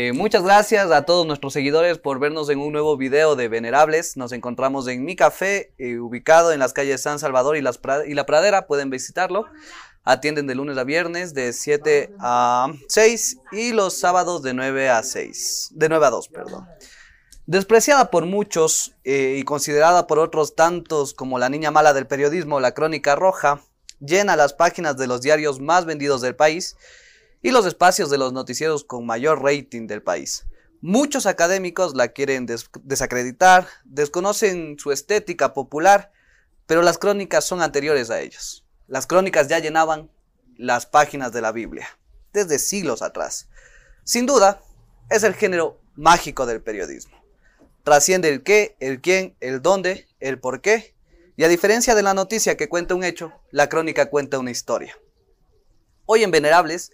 Eh, muchas gracias a todos nuestros seguidores por vernos en un nuevo video de Venerables. Nos encontramos en mi café, eh, ubicado en las calles San Salvador y, las y La Pradera. Pueden visitarlo. Atienden de lunes a viernes de 7 a 6 y los sábados de 9 a 6. De 9 a 2, perdón. Despreciada por muchos eh, y considerada por otros tantos como la niña mala del periodismo, la crónica roja, llena las páginas de los diarios más vendidos del país y los espacios de los noticieros con mayor rating del país. Muchos académicos la quieren desacreditar, desconocen su estética popular, pero las crónicas son anteriores a ellos. Las crónicas ya llenaban las páginas de la Biblia, desde siglos atrás. Sin duda, es el género mágico del periodismo. Trasciende el qué, el quién, el dónde, el por qué, y a diferencia de la noticia que cuenta un hecho, la crónica cuenta una historia. Hoy en Venerables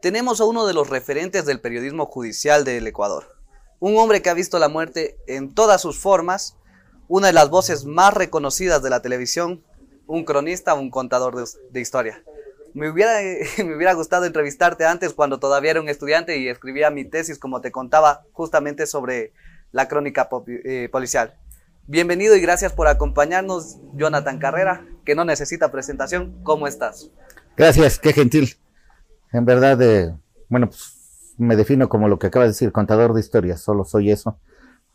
tenemos a uno de los referentes del periodismo judicial del Ecuador. Un hombre que ha visto la muerte en todas sus formas, una de las voces más reconocidas de la televisión, un cronista, un contador de, historia. Me hubiera, me hubiera gustado entrevistarte antes cuando todavía era un estudiante y escribía mi tesis, como te contaba, justamente sobre la crónica eh, policial. Bienvenido y gracias por acompañarnos, Jonathan Carrera, que no necesita presentación. ¿Cómo estás? Gracias, qué gentil. En verdad, eh, bueno, pues me defino como lo que acaba de decir, contador de historias, solo soy eso,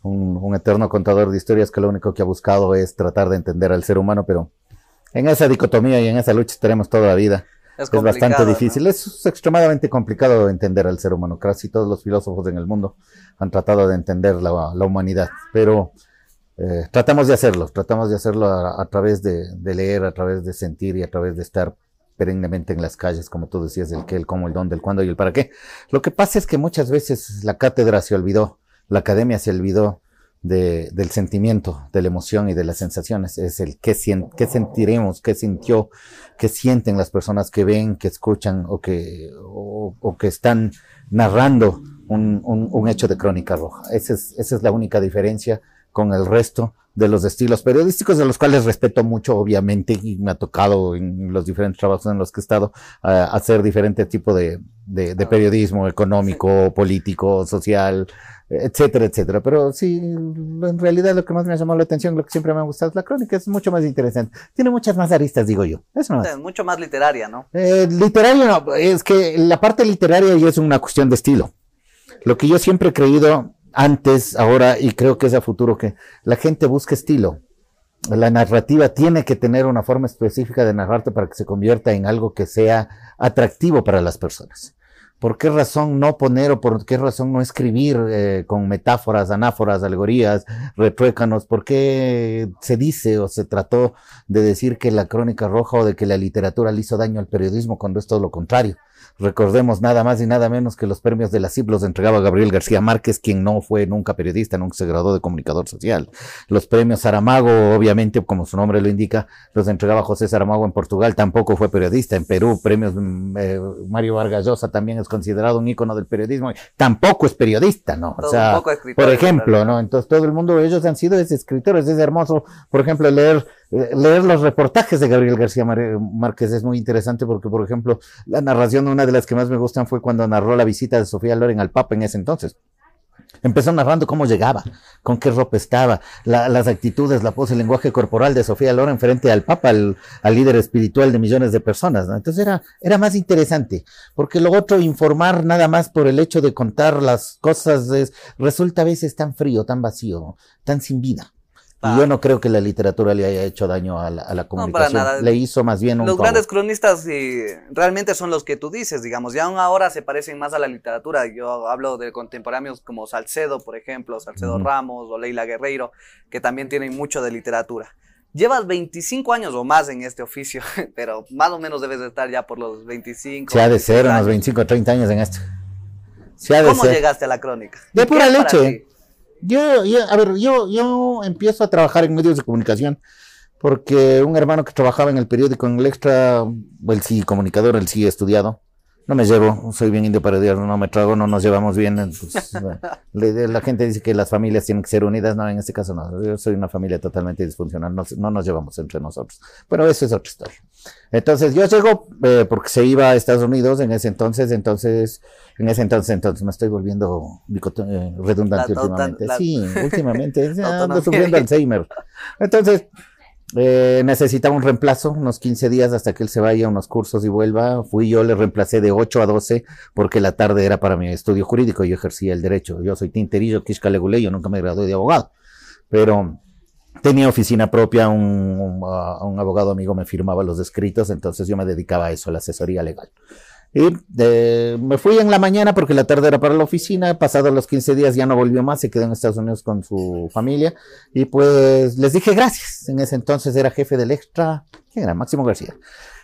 un, eterno contador de historias que lo único que ha buscado es tratar de entender al ser humano, pero en esa dicotomía y en esa lucha estaremos toda la vida. Es, bastante difícil, es extremadamente complicado entender al ser humano, casi todos los filósofos en el mundo han tratado de entender la, humanidad, pero eh, tratamos de hacerlo, tratamos de hacerlo a, través de, de leer, a través de sentir y a través de estar perennemente en las calles, como tú decías, el qué, el cómo, el dónde, el cuándo y el para qué. Lo que pasa es que muchas veces la cátedra se olvidó, la academia se olvidó de, del sentimiento, de la emoción y de las sensaciones. Es el qué, qué sentiremos, qué sintió, qué sienten las personas que ven, que escuchan o que, o, que están narrando un, un, un, hecho de crónica roja. Esa es, esa es la única diferencia con el resto de los estilos periodísticos, de los cuales respeto mucho, obviamente, y me ha tocado en los diferentes trabajos en los que he estado hacer diferente tipo de, de, periodismo económico, político, social, etcétera, etcétera. Pero sí, en realidad lo que más me ha llamado la atención, lo que siempre me ha gustado es la crónica, es mucho más interesante. Tiene muchas más aristas, digo yo. Eso Es mucho más literaria, ¿no? Eh, literaria no, es que la parte literaria ya es una cuestión de estilo. Lo que yo siempre he creído antes, ahora y creo que es a futuro que la gente busca estilo. La narrativa tiene que tener una forma específica de narrarte para que se convierta en algo que sea atractivo para las personas. ¿Por qué razón no poner o por qué razón no escribir eh, con metáforas, anáforas, alegorías, retruécanos? ¿Por qué se dice o se trató de decir que la crónica roja o de que la literatura le hizo daño al periodismo cuando es todo lo contrario? Recordemos nada más y nada menos que los premios de la CIP los entregaba Gabriel García Márquez, quien no fue nunca periodista, nunca se graduó de comunicador social. Los premios Saramago, obviamente, como su nombre lo indica, los entregaba José Saramago en Portugal, tampoco fue periodista. En Perú, premios mm, eh, Mario Vargas Llosa también es considerado un ícono del periodismo, tampoco es periodista, ¿no? O sea, por ejemplo, ¿no? Entonces todo el mundo, ellos han sido escritores, es hermoso, por ejemplo, leer leer los reportajes de Gabriel García Márquez es muy interesante porque, por ejemplo, la narración, una de las que más me gustan fue cuando narró la visita de Sofía Loren al Papa en ese entonces. Empezó narrando cómo llegaba, con qué ropa estaba, las actitudes, la pose, el lenguaje corporal de Sofía Loren frente al Papa, al, líder espiritual de millones de personas. Entonces era, era más interesante, porque lo otro, informar nada más por el hecho de contar las cosas, resulta a veces tan frío, tan vacío, tan sin vida. Y yo no creo que la literatura le haya hecho daño a la, a comunicación. No, para nada. Le hizo más bien un Los grandes cronistas realmente son los que tú dices, digamos. Ya aún ahora se parecen más a la literatura. Yo hablo de contemporáneos como Salcedo, por ejemplo, Salcedo Ramos o Leila Guerreiro, que también tienen mucho de literatura. Llevas 25 años o más en este oficio, pero más o menos debes de estar ya por los 25. Se ha de ser unos 25 o 30 años en esto. ¿Cómo llegaste a la crónica? De pura leche. Yo, a ver, yo, yo empiezo a trabajar en medios de comunicación porque un hermano que trabajaba en el periódico en el extra, él sí comunicador, él sí estudiado, no me llevo, soy bien indio para Dios, no me trago, no nos llevamos bien. Pues, la gente dice que las familias tienen que ser unidas, no, en este caso no, yo soy una familia totalmente disfuncional, no, no nos llevamos entre nosotros. Pero eso es otra historia. Entonces yo llego eh, porque se iba a Estados Unidos en ese entonces, entonces, en ese entonces, entonces me estoy volviendo eh, redundante últimamente. sí, últimamente, ando sufriendo Alzheimer. Entonces, eh, necesitaba un reemplazo, unos 15 días hasta que él se vaya a unos cursos y vuelva. Fui yo, le reemplacé de 8 a 12 porque la tarde era para mi estudio jurídico, yo ejercía el derecho. Yo soy tinterillo, Kishka yo nunca me gradué de abogado, pero tenía oficina propia, un, un abogado amigo me firmaba los escritos, entonces yo me dedicaba a eso, la asesoría legal. Y eh, me fui en la mañana porque la tarde era para la oficina. Pasados los 15 días ya no volvió más, se quedó en Estados Unidos con su familia. Y pues les dije gracias. En ese entonces era jefe del extra. ¿Quién era? Máximo García.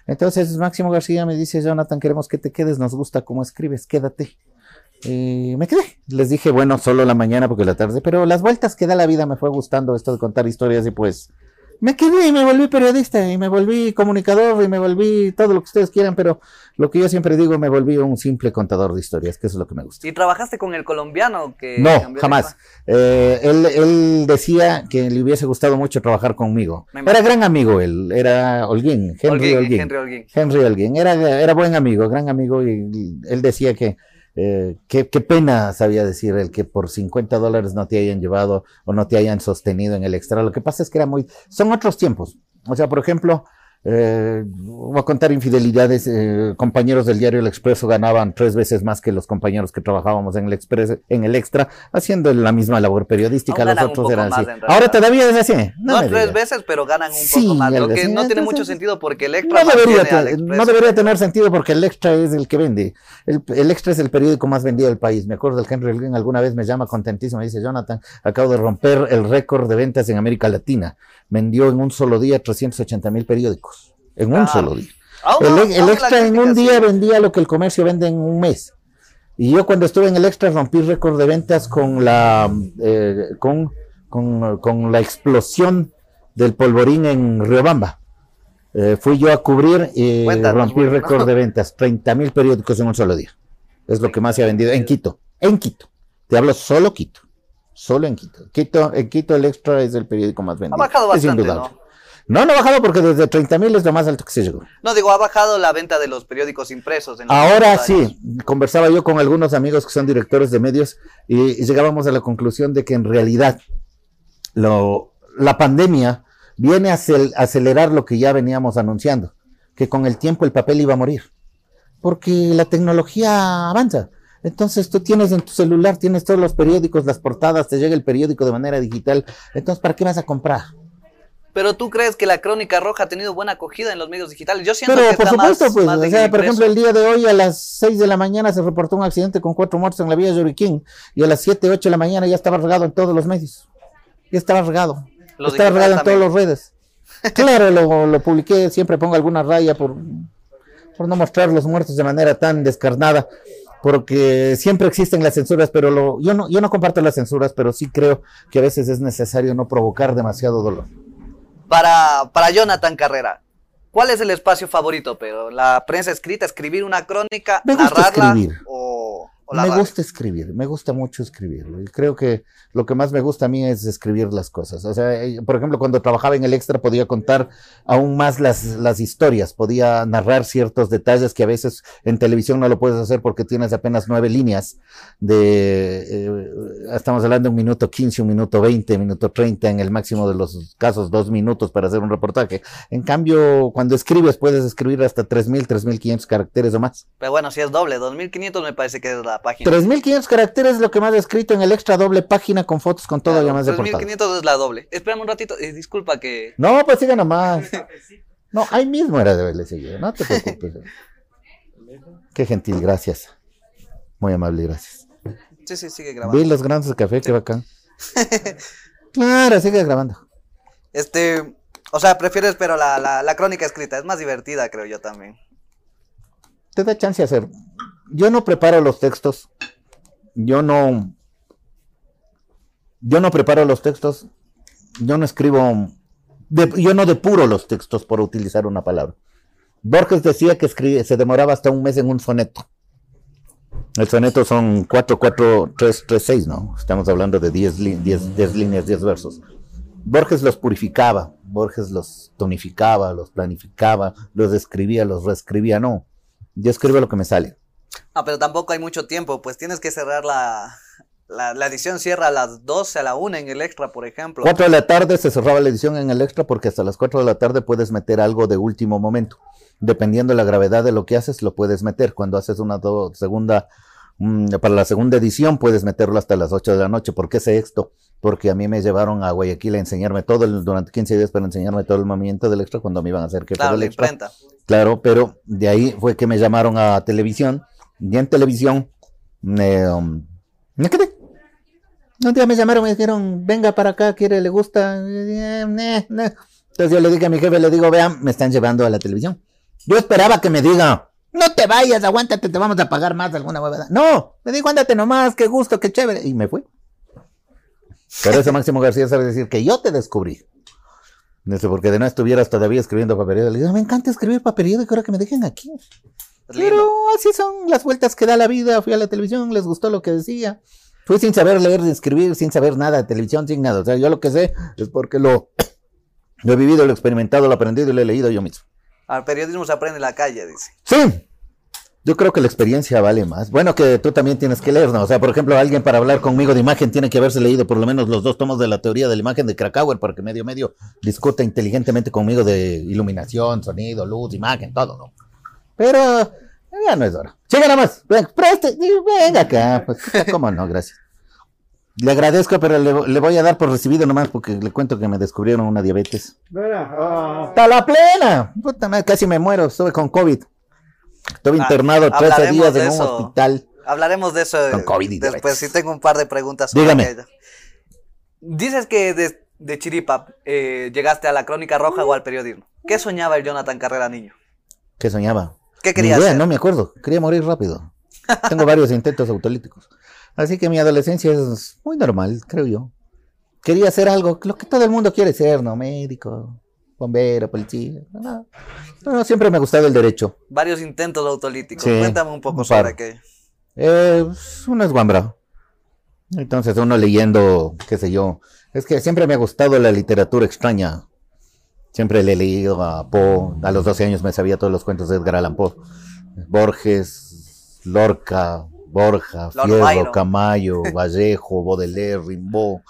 Entonces Máximo García me dice, Jonathan, queremos que te quedes, nos gusta cómo escribes, quédate. Y me quedé. Les dije, bueno, solo la mañana porque la tarde, pero las vueltas que da la vida me fue gustando esto de contar historias y pues me quedé y me volví periodista y me volví comunicador y me volví todo lo que ustedes quieran, pero lo que yo siempre digo, me volví un simple contador de historias, que eso es lo que me gusta. ¿Y trabajaste con el colombiano? que No, jamás. Eh, él, él, decía que le hubiese gustado mucho trabajar conmigo. Era gran amigo él, era Holguín, Henry Holguín. Henry Holguín. Henry Holguín. Era, era buen amigo, gran amigo y él decía que eh, qué, pena sabía decir el que por 50 dólares no te hayan llevado o no te hayan sostenido en el extra. Lo que pasa es que era muy, son otros tiempos. O sea, por ejemplo, eh, voy a contar infidelidades. Eh, compañeros del diario El Expreso ganaban tres veces más que los compañeros que trabajábamos en el Expreso, en el Extra, haciendo la misma labor periodística. los otros eran así. Ahora todavía es así. No, tres veces, pero ganan un poco más. Lo que no tiene mucho sentido porque el Extra. No debería, no debería tener sentido porque el Extra es el que vende. El, Extra es el periódico más vendido del país. Me acuerdo del Henry Green alguna vez me llama contentísimo. Me dice, Jonathan, acabo de romper el récord de ventas en América Latina. Vendió en un solo día 380 mil periódicos en un solo día. Ah, el, extra en un día vendía lo que el comercio vende en un mes. Y yo cuando estuve en el extra rompí récord de ventas con la, eh, con, con, la explosión del polvorín en Riobamba. Eh, fui yo a cubrir y rompí récord de ventas, 30 mil periódicos en un solo día. Es lo que más se ha vendido en Quito. En Quito. Te hablo solo Quito. Solo en Quito. Quito en Quito el extra es el periódico más vendido. Ha bajado bastante, es indudable. No, no ha bajado porque desde 30 mil es lo más alto que se llegó. No, digo, ha bajado la venta de los periódicos impresos. Ahora sí, conversaba yo con algunos amigos que son directores de medios y, llegábamos a la conclusión de que en realidad lo, la pandemia viene a acelerar lo que ya veníamos anunciando, que con el tiempo el papel iba a morir, porque la tecnología avanza. Entonces tú tienes en tu celular, tienes todos los periódicos, las portadas, te llega el periódico de manera digital. Entonces, ¿para qué vas a comprar? Pero tú crees que la Crónica Roja ha tenido buena acogida en los medios digitales. Yo siento Pero que por supuesto, pues, o sea, por ejemplo, el día de hoy a las 6 de la mañana se reportó un accidente con cuatro muertos en la vía Yoriquín y a las 7, 8 de la mañana ya estaba regado en todos los medios. Ya estaba regado. estaba regado en todas las redes. Claro, lo, lo, publiqué, siempre pongo alguna raya por, por no mostrar los muertos de manera tan descarnada porque siempre existen las censuras, pero lo, yo, no, yo no comparto las censuras, pero sí creo que a veces es necesario no provocar demasiado dolor para, para Jonathan Carrera, ¿cuál es el espacio favorito? Pero la prensa escrita, escribir una crónica, narrarla o me gusta escribir, me gusta mucho escribir. creo que lo que más me gusta a mí es escribir las cosas. O sea, eh, por ejemplo, cuando trabajaba en el extra podía contar aún más las, las historias, podía narrar ciertos detalles que a veces en televisión no lo puedes hacer porque tienes apenas nueve líneas de, eh, estamos hablando de un minuto quince, un minuto veinte, un minuto treinta, en el máximo de los casos dos minutos para hacer un reportaje. En cambio, cuando escribes puedes escribir hasta tres mil, tres mil quinientos caracteres o más. Pero bueno, si es doble, dos mil quinientos me parece que es la página. 3500 caracteres es lo que más he escrito en el extra doble página con fotos con todo claro, ya más de 3500 es la doble. Espérame un ratito, eh, disculpa que. No, pues siga nomás. No, ahí mismo era de haberle seguido, no te preocupes. Qué gentil, gracias. Muy amable, gracias. Sí, sí, sigue grabando. Vi los grandes de café, qué bacán. claro, sigue grabando. Este, o sea, prefieres, pero la, la, la crónica escrita es más divertida, creo yo también. Te da chance de hacer yo no preparo los textos, yo no, yo no preparo los textos, yo no escribo, yo no depuro los textos por utilizar una palabra. Borges decía que escribe, se demoraba hasta un mes en un soneto. El soneto son 4, 4, 3, 3, 6, ¿no? Estamos hablando de 10, 10, 10 líneas, 10 versos. Borges los purificaba, Borges los tonificaba, los planificaba, los escribía, los reescribía, no. Yo escribo lo que me sale. Ah, pero tampoco hay mucho tiempo, pues tienes que cerrar la, la, la, edición cierra a las 12, a la 1 en el extra, por ejemplo. 4 de la tarde se cerraba la edición en el extra porque hasta las 4 de la tarde puedes meter algo de último momento. Dependiendo de la gravedad de lo que haces, lo puedes meter. Cuando haces una segunda, mmm, para la segunda edición, puedes meterlo hasta las 8 de la noche. ¿Por qué sé esto? Porque a mí me llevaron a Guayaquil a enseñarme todo, el, durante 15 días para enseñarme todo el movimiento del extra cuando me iban a hacer que claro, el extra. Imprenta. Claro, pero de ahí fue que me llamaron a televisión. Y en televisión me, um, me quedé. Un día me llamaron me dijeron, venga para acá, quiere, le gusta. Entonces yo le dije a mi jefe, le digo, vean, me están llevando a la televisión. Yo esperaba que me diga, no te vayas, aguántate, te vamos a pagar más alguna huevada. No, me dijo, ándate nomás, qué gusto, qué chévere. Y me fui. Pero ese Máximo García sabe decir que yo te descubrí. Dice, porque de no estuvieras todavía escribiendo papelillo. Le digo, me encanta escribir papelillo y creo que me dejen aquí. Pero así son las vueltas que da la vida. Fui a la televisión, les gustó lo que decía. Fui sin saber leer ni escribir, sin saber nada de televisión, sin nada. O sea, yo lo que sé es porque lo, lo he vivido, lo he experimentado, lo he aprendido y lo he leído yo mismo. Al periodismo se aprende en la calle, dice. Sí. Yo creo que la experiencia vale más. Bueno, que tú también tienes que leer, ¿no? O sea, por ejemplo, alguien para hablar conmigo de imagen tiene que haberse leído por lo menos los dos tomos de la teoría de la imagen de Krakauer para que medio medio discuta inteligentemente conmigo de iluminación, sonido, luz, imagen, todo, ¿no? Pero ya no es hora. Siga nada más. Ven, preste, venga acá. Pues, ¿Cómo no? Gracias. Le agradezco, pero le, le, voy a dar por recibido nomás porque le cuento que me descubrieron una diabetes. ¡Está la plena! Puta madre, casi me muero. Estuve con COVID. Estuve ah, internado 13 días en un hospital. Hablaremos de eso con COVID y después. Sí, tengo un par de preguntas. Dígame. Dices que de, de Chiripa eh, llegaste a la Crónica Roja o al periodismo. ¿Qué soñaba el Jonathan Carrera niño? ¿Qué soñaba? ¿Qué quería idea, hacer? No me acuerdo. Quería morir rápido. Tengo varios intentos autolíticos. Así que mi adolescencia es muy normal, creo yo. Quería hacer algo, lo que todo el mundo quiere ser, ¿no? Médico, bombero, policía. No, no, siempre me ha gustado el derecho. Varios intentos autolíticos. Sí, Cuéntame un poco un sobre par. qué. Eh, uno es guambra. Entonces uno leyendo, qué sé yo. Es que siempre me ha gustado la literatura extraña. Siempre le he leído a Poe. A los 12 años me sabía todos los cuentos de Edgar Allan Poe. Borges, Lorca, Borja, Lord Fierro, Byron. Camayo, Vallejo, Baudelaire, Rimbaud.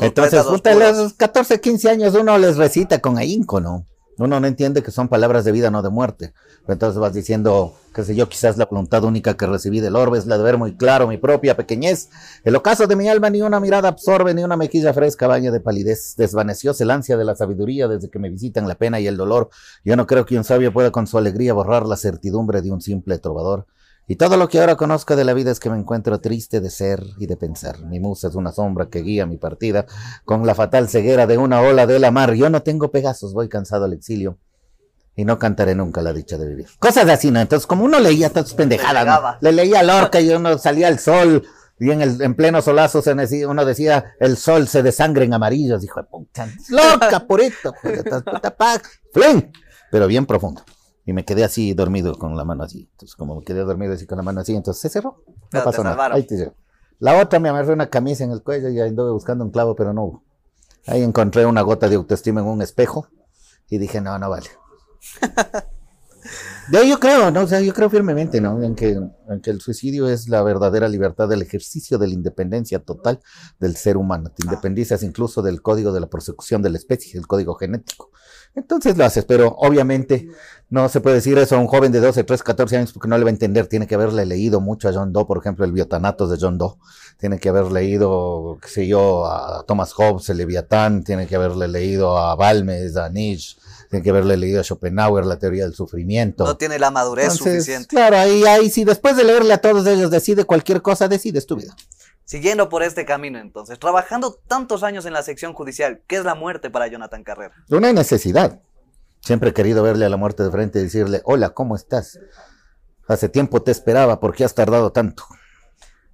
Entonces, a los 14, 15 años uno les recita con ahínco, ¿no? Uno no entiende que son palabras de vida, no de muerte. Entonces vas diciendo, qué sé yo, quizás la voluntad única que recibí del orbe es la de ver muy claro mi propia pequeñez. El ocaso de mi alma ni una mirada absorbe, ni una mejilla fresca baña de palidez. Desvanecióse el ansia de la sabiduría desde que me visitan la pena y el dolor. Yo no creo que un sabio pueda con su alegría borrar la certidumbre de un simple trovador. Y todo lo que ahora conozco de la vida es que me encuentro triste de ser y de pensar. Mi musa es una sombra que guía mi partida con la fatal ceguera de una ola de la mar. Yo no tengo Pegasos, voy cansado al exilio y no cantaré nunca la dicha de vivir. Cosas así, ¿no? Entonces, como uno leía todas pendejadas, ¿no? le leía a Lorca y uno salía al sol y en, el, en pleno solazo se decía, uno decía, el sol se desangre en amarillos. Hijo de puta, Lorca, purito, pues, puta, pero bien profundo. Y me quedé así dormido con la mano así. Entonces, como me quedé dormido así con la mano así, entonces se cerró. No pasó nada. Ahí te. La otra me amarré una camisa en el cuello y anduve buscando un clavo, pero no hubo. Ahí encontré una gota de autoestima en un espejo y dije, no, no vale. De ahí yo creo, ¿no? O sea, yo creo firmemente, ¿no? En que, en que el suicidio es la verdadera libertad del ejercicio de la independencia total del ser humano. Te independizas incluso del código de la persecución de la especie, el código genético. Entonces lo haces, pero obviamente no se puede decir eso a un joven de 12, 13, 14 años porque no le va a entender. Tiene que haberle leído mucho a John Doe, por ejemplo, el biotanatos de John Doe. Tiene que haber leído, qué sé yo, a Thomas Hobbes, el Leviatán. Tiene que haberle leído a Balmes, a Nietzsche. Tiene que haberle leído a Schopenhauer, la teoría del sufrimiento. No tiene la madurez Entonces, suficiente. Claro, ahí, ahí si después de leerle a todos ellos decide cualquier cosa, decides tu vida. Siguiendo por este camino, entonces, trabajando tantos años en la sección judicial, ¿qué es la muerte para Jonathan Carrera? Una necesidad. Siempre he querido verle a la muerte de frente y decirle, hola, ¿cómo estás? Hace tiempo te esperaba, ¿por qué has tardado tanto?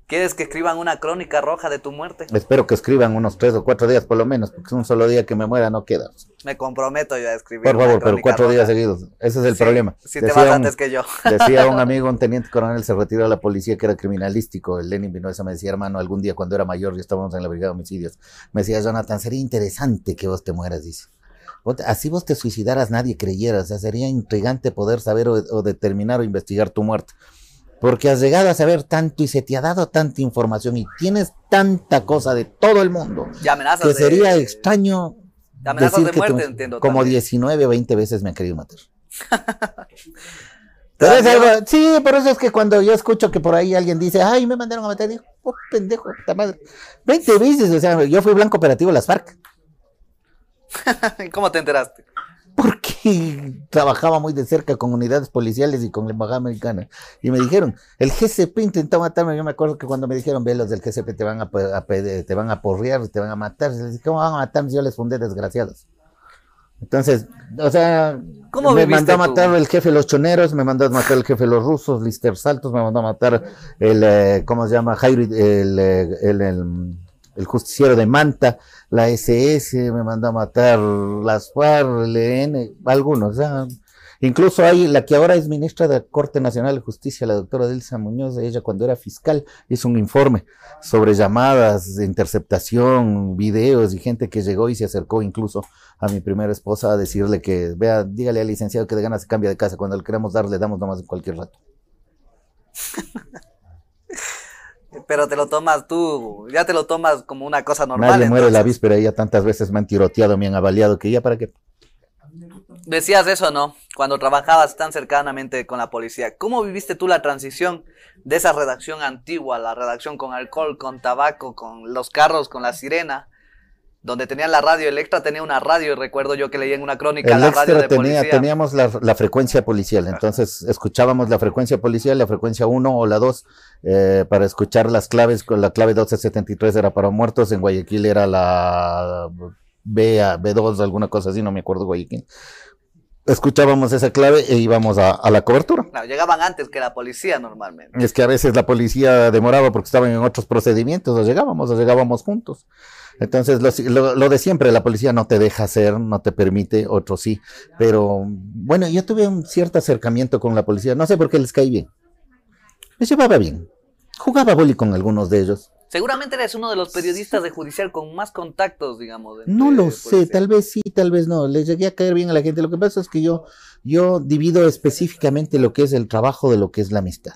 ¿Quieres que escriban una crónica roja de tu muerte? Espero que escriban unos tres o cuatro días por lo menos, porque un solo día que me muera no queda. Me comprometo yo a escribir. Por favor, pero cuatro días seguidos. Ese es el problema. Si te vas antes que yo. Decía un amigo, un teniente coronel, se retiró de la policía que era criminalístico. El Lenin vino me decía, hermano, algún día cuando era mayor y estábamos en la brigada de homicidios, me decía, Jonathan, sería interesante que vos te mueras, dice. Así vos te suicidaras, nadie creyera. O sea, sería intrigante poder saber o determinar o investigar tu muerte porque has llegado a saber tanto y se te ha dado tanta información y tienes tanta cosa de todo el mundo que sería extraño decir de que muerte, entiendo, como 19 o 20 veces me han querido matar. sí, por eso es que cuando yo escucho que por ahí alguien dice, ay, me mandaron a matar, digo, oh, pendejo, puta madre. 20 veces, o sea, yo fui blanco operativo de las FARC. ¿Cómo te enteraste? Trabajaba muy de cerca con unidades policiales y con la embajada americana. Y me dijeron, el GCP intentó matarme. Yo me acuerdo que cuando me dijeron, ve, los del GCP te van a, te van a porrear, te van a matar. Les dije, ¿cómo van a matarme? Yo les fundé desgraciados. Entonces, o sea, me mandó a matar el jefe de los choneros, me mandó a matar el jefe de los rusos, Lister Saltos, me mandó a matar el, eh, ¿cómo se llama? Jairo, el, el, el el justiciero de Manta, la SS me mandó a matar, las FARC, el EN, algunos. incluso hay la que ahora es ministra de la Corte Nacional de Justicia, la doctora Delsa Muñoz, ella cuando era fiscal hizo un informe sobre llamadas interceptación, videos y gente que llegó y se acercó incluso a mi primera esposa a decirle que, vea, dígale al licenciado que de ganas se cambia de casa, cuando le queremos dar le damos nomás en cualquier rato. Pero te lo tomas tú, ya te lo tomas como una cosa normal. Nadie muere la víspera, ya tantas veces me han tiroteado, me han avaliado, que ya para qué. Decías eso, ¿no? Cuando trabajabas tan cercanamente con la policía. ¿Cómo viviste tú la transición de esa redacción antigua, la redacción con alcohol, con tabaco, con los carros, con la sirena, donde tenían la radio, Electra tenía una radio, y recuerdo yo que leí en una crónica la radio de tenía, Teníamos la, frecuencia policial, entonces escuchábamos la frecuencia policial, la frecuencia 1 o la 2, eh, para escuchar las claves, la clave 1273 era para muertos, en Guayaquil era la B, B2, alguna cosa así, no me acuerdo Guayaquil. Escuchábamos esa clave e íbamos a, la cobertura. llegaban antes que la policía normalmente. Es que a veces la policía demoraba porque estaban en otros procedimientos, o llegábamos, o llegábamos juntos. Entonces, lo, lo, de siempre, la policía no te deja hacer, no te permite, otros sí. Pero bueno, yo tuve un cierto acercamiento con la policía, no sé por qué les caí bien. Les llevaba bien. Jugaba boli con algunos de ellos. Seguramente eres uno de los periodistas de judicial con más contactos, digamos. No lo sé, tal vez sí, tal vez no. Les llegué a caer bien a la gente. Lo que pasa es que yo, yo divido específicamente lo que es el trabajo de lo que es la amistad.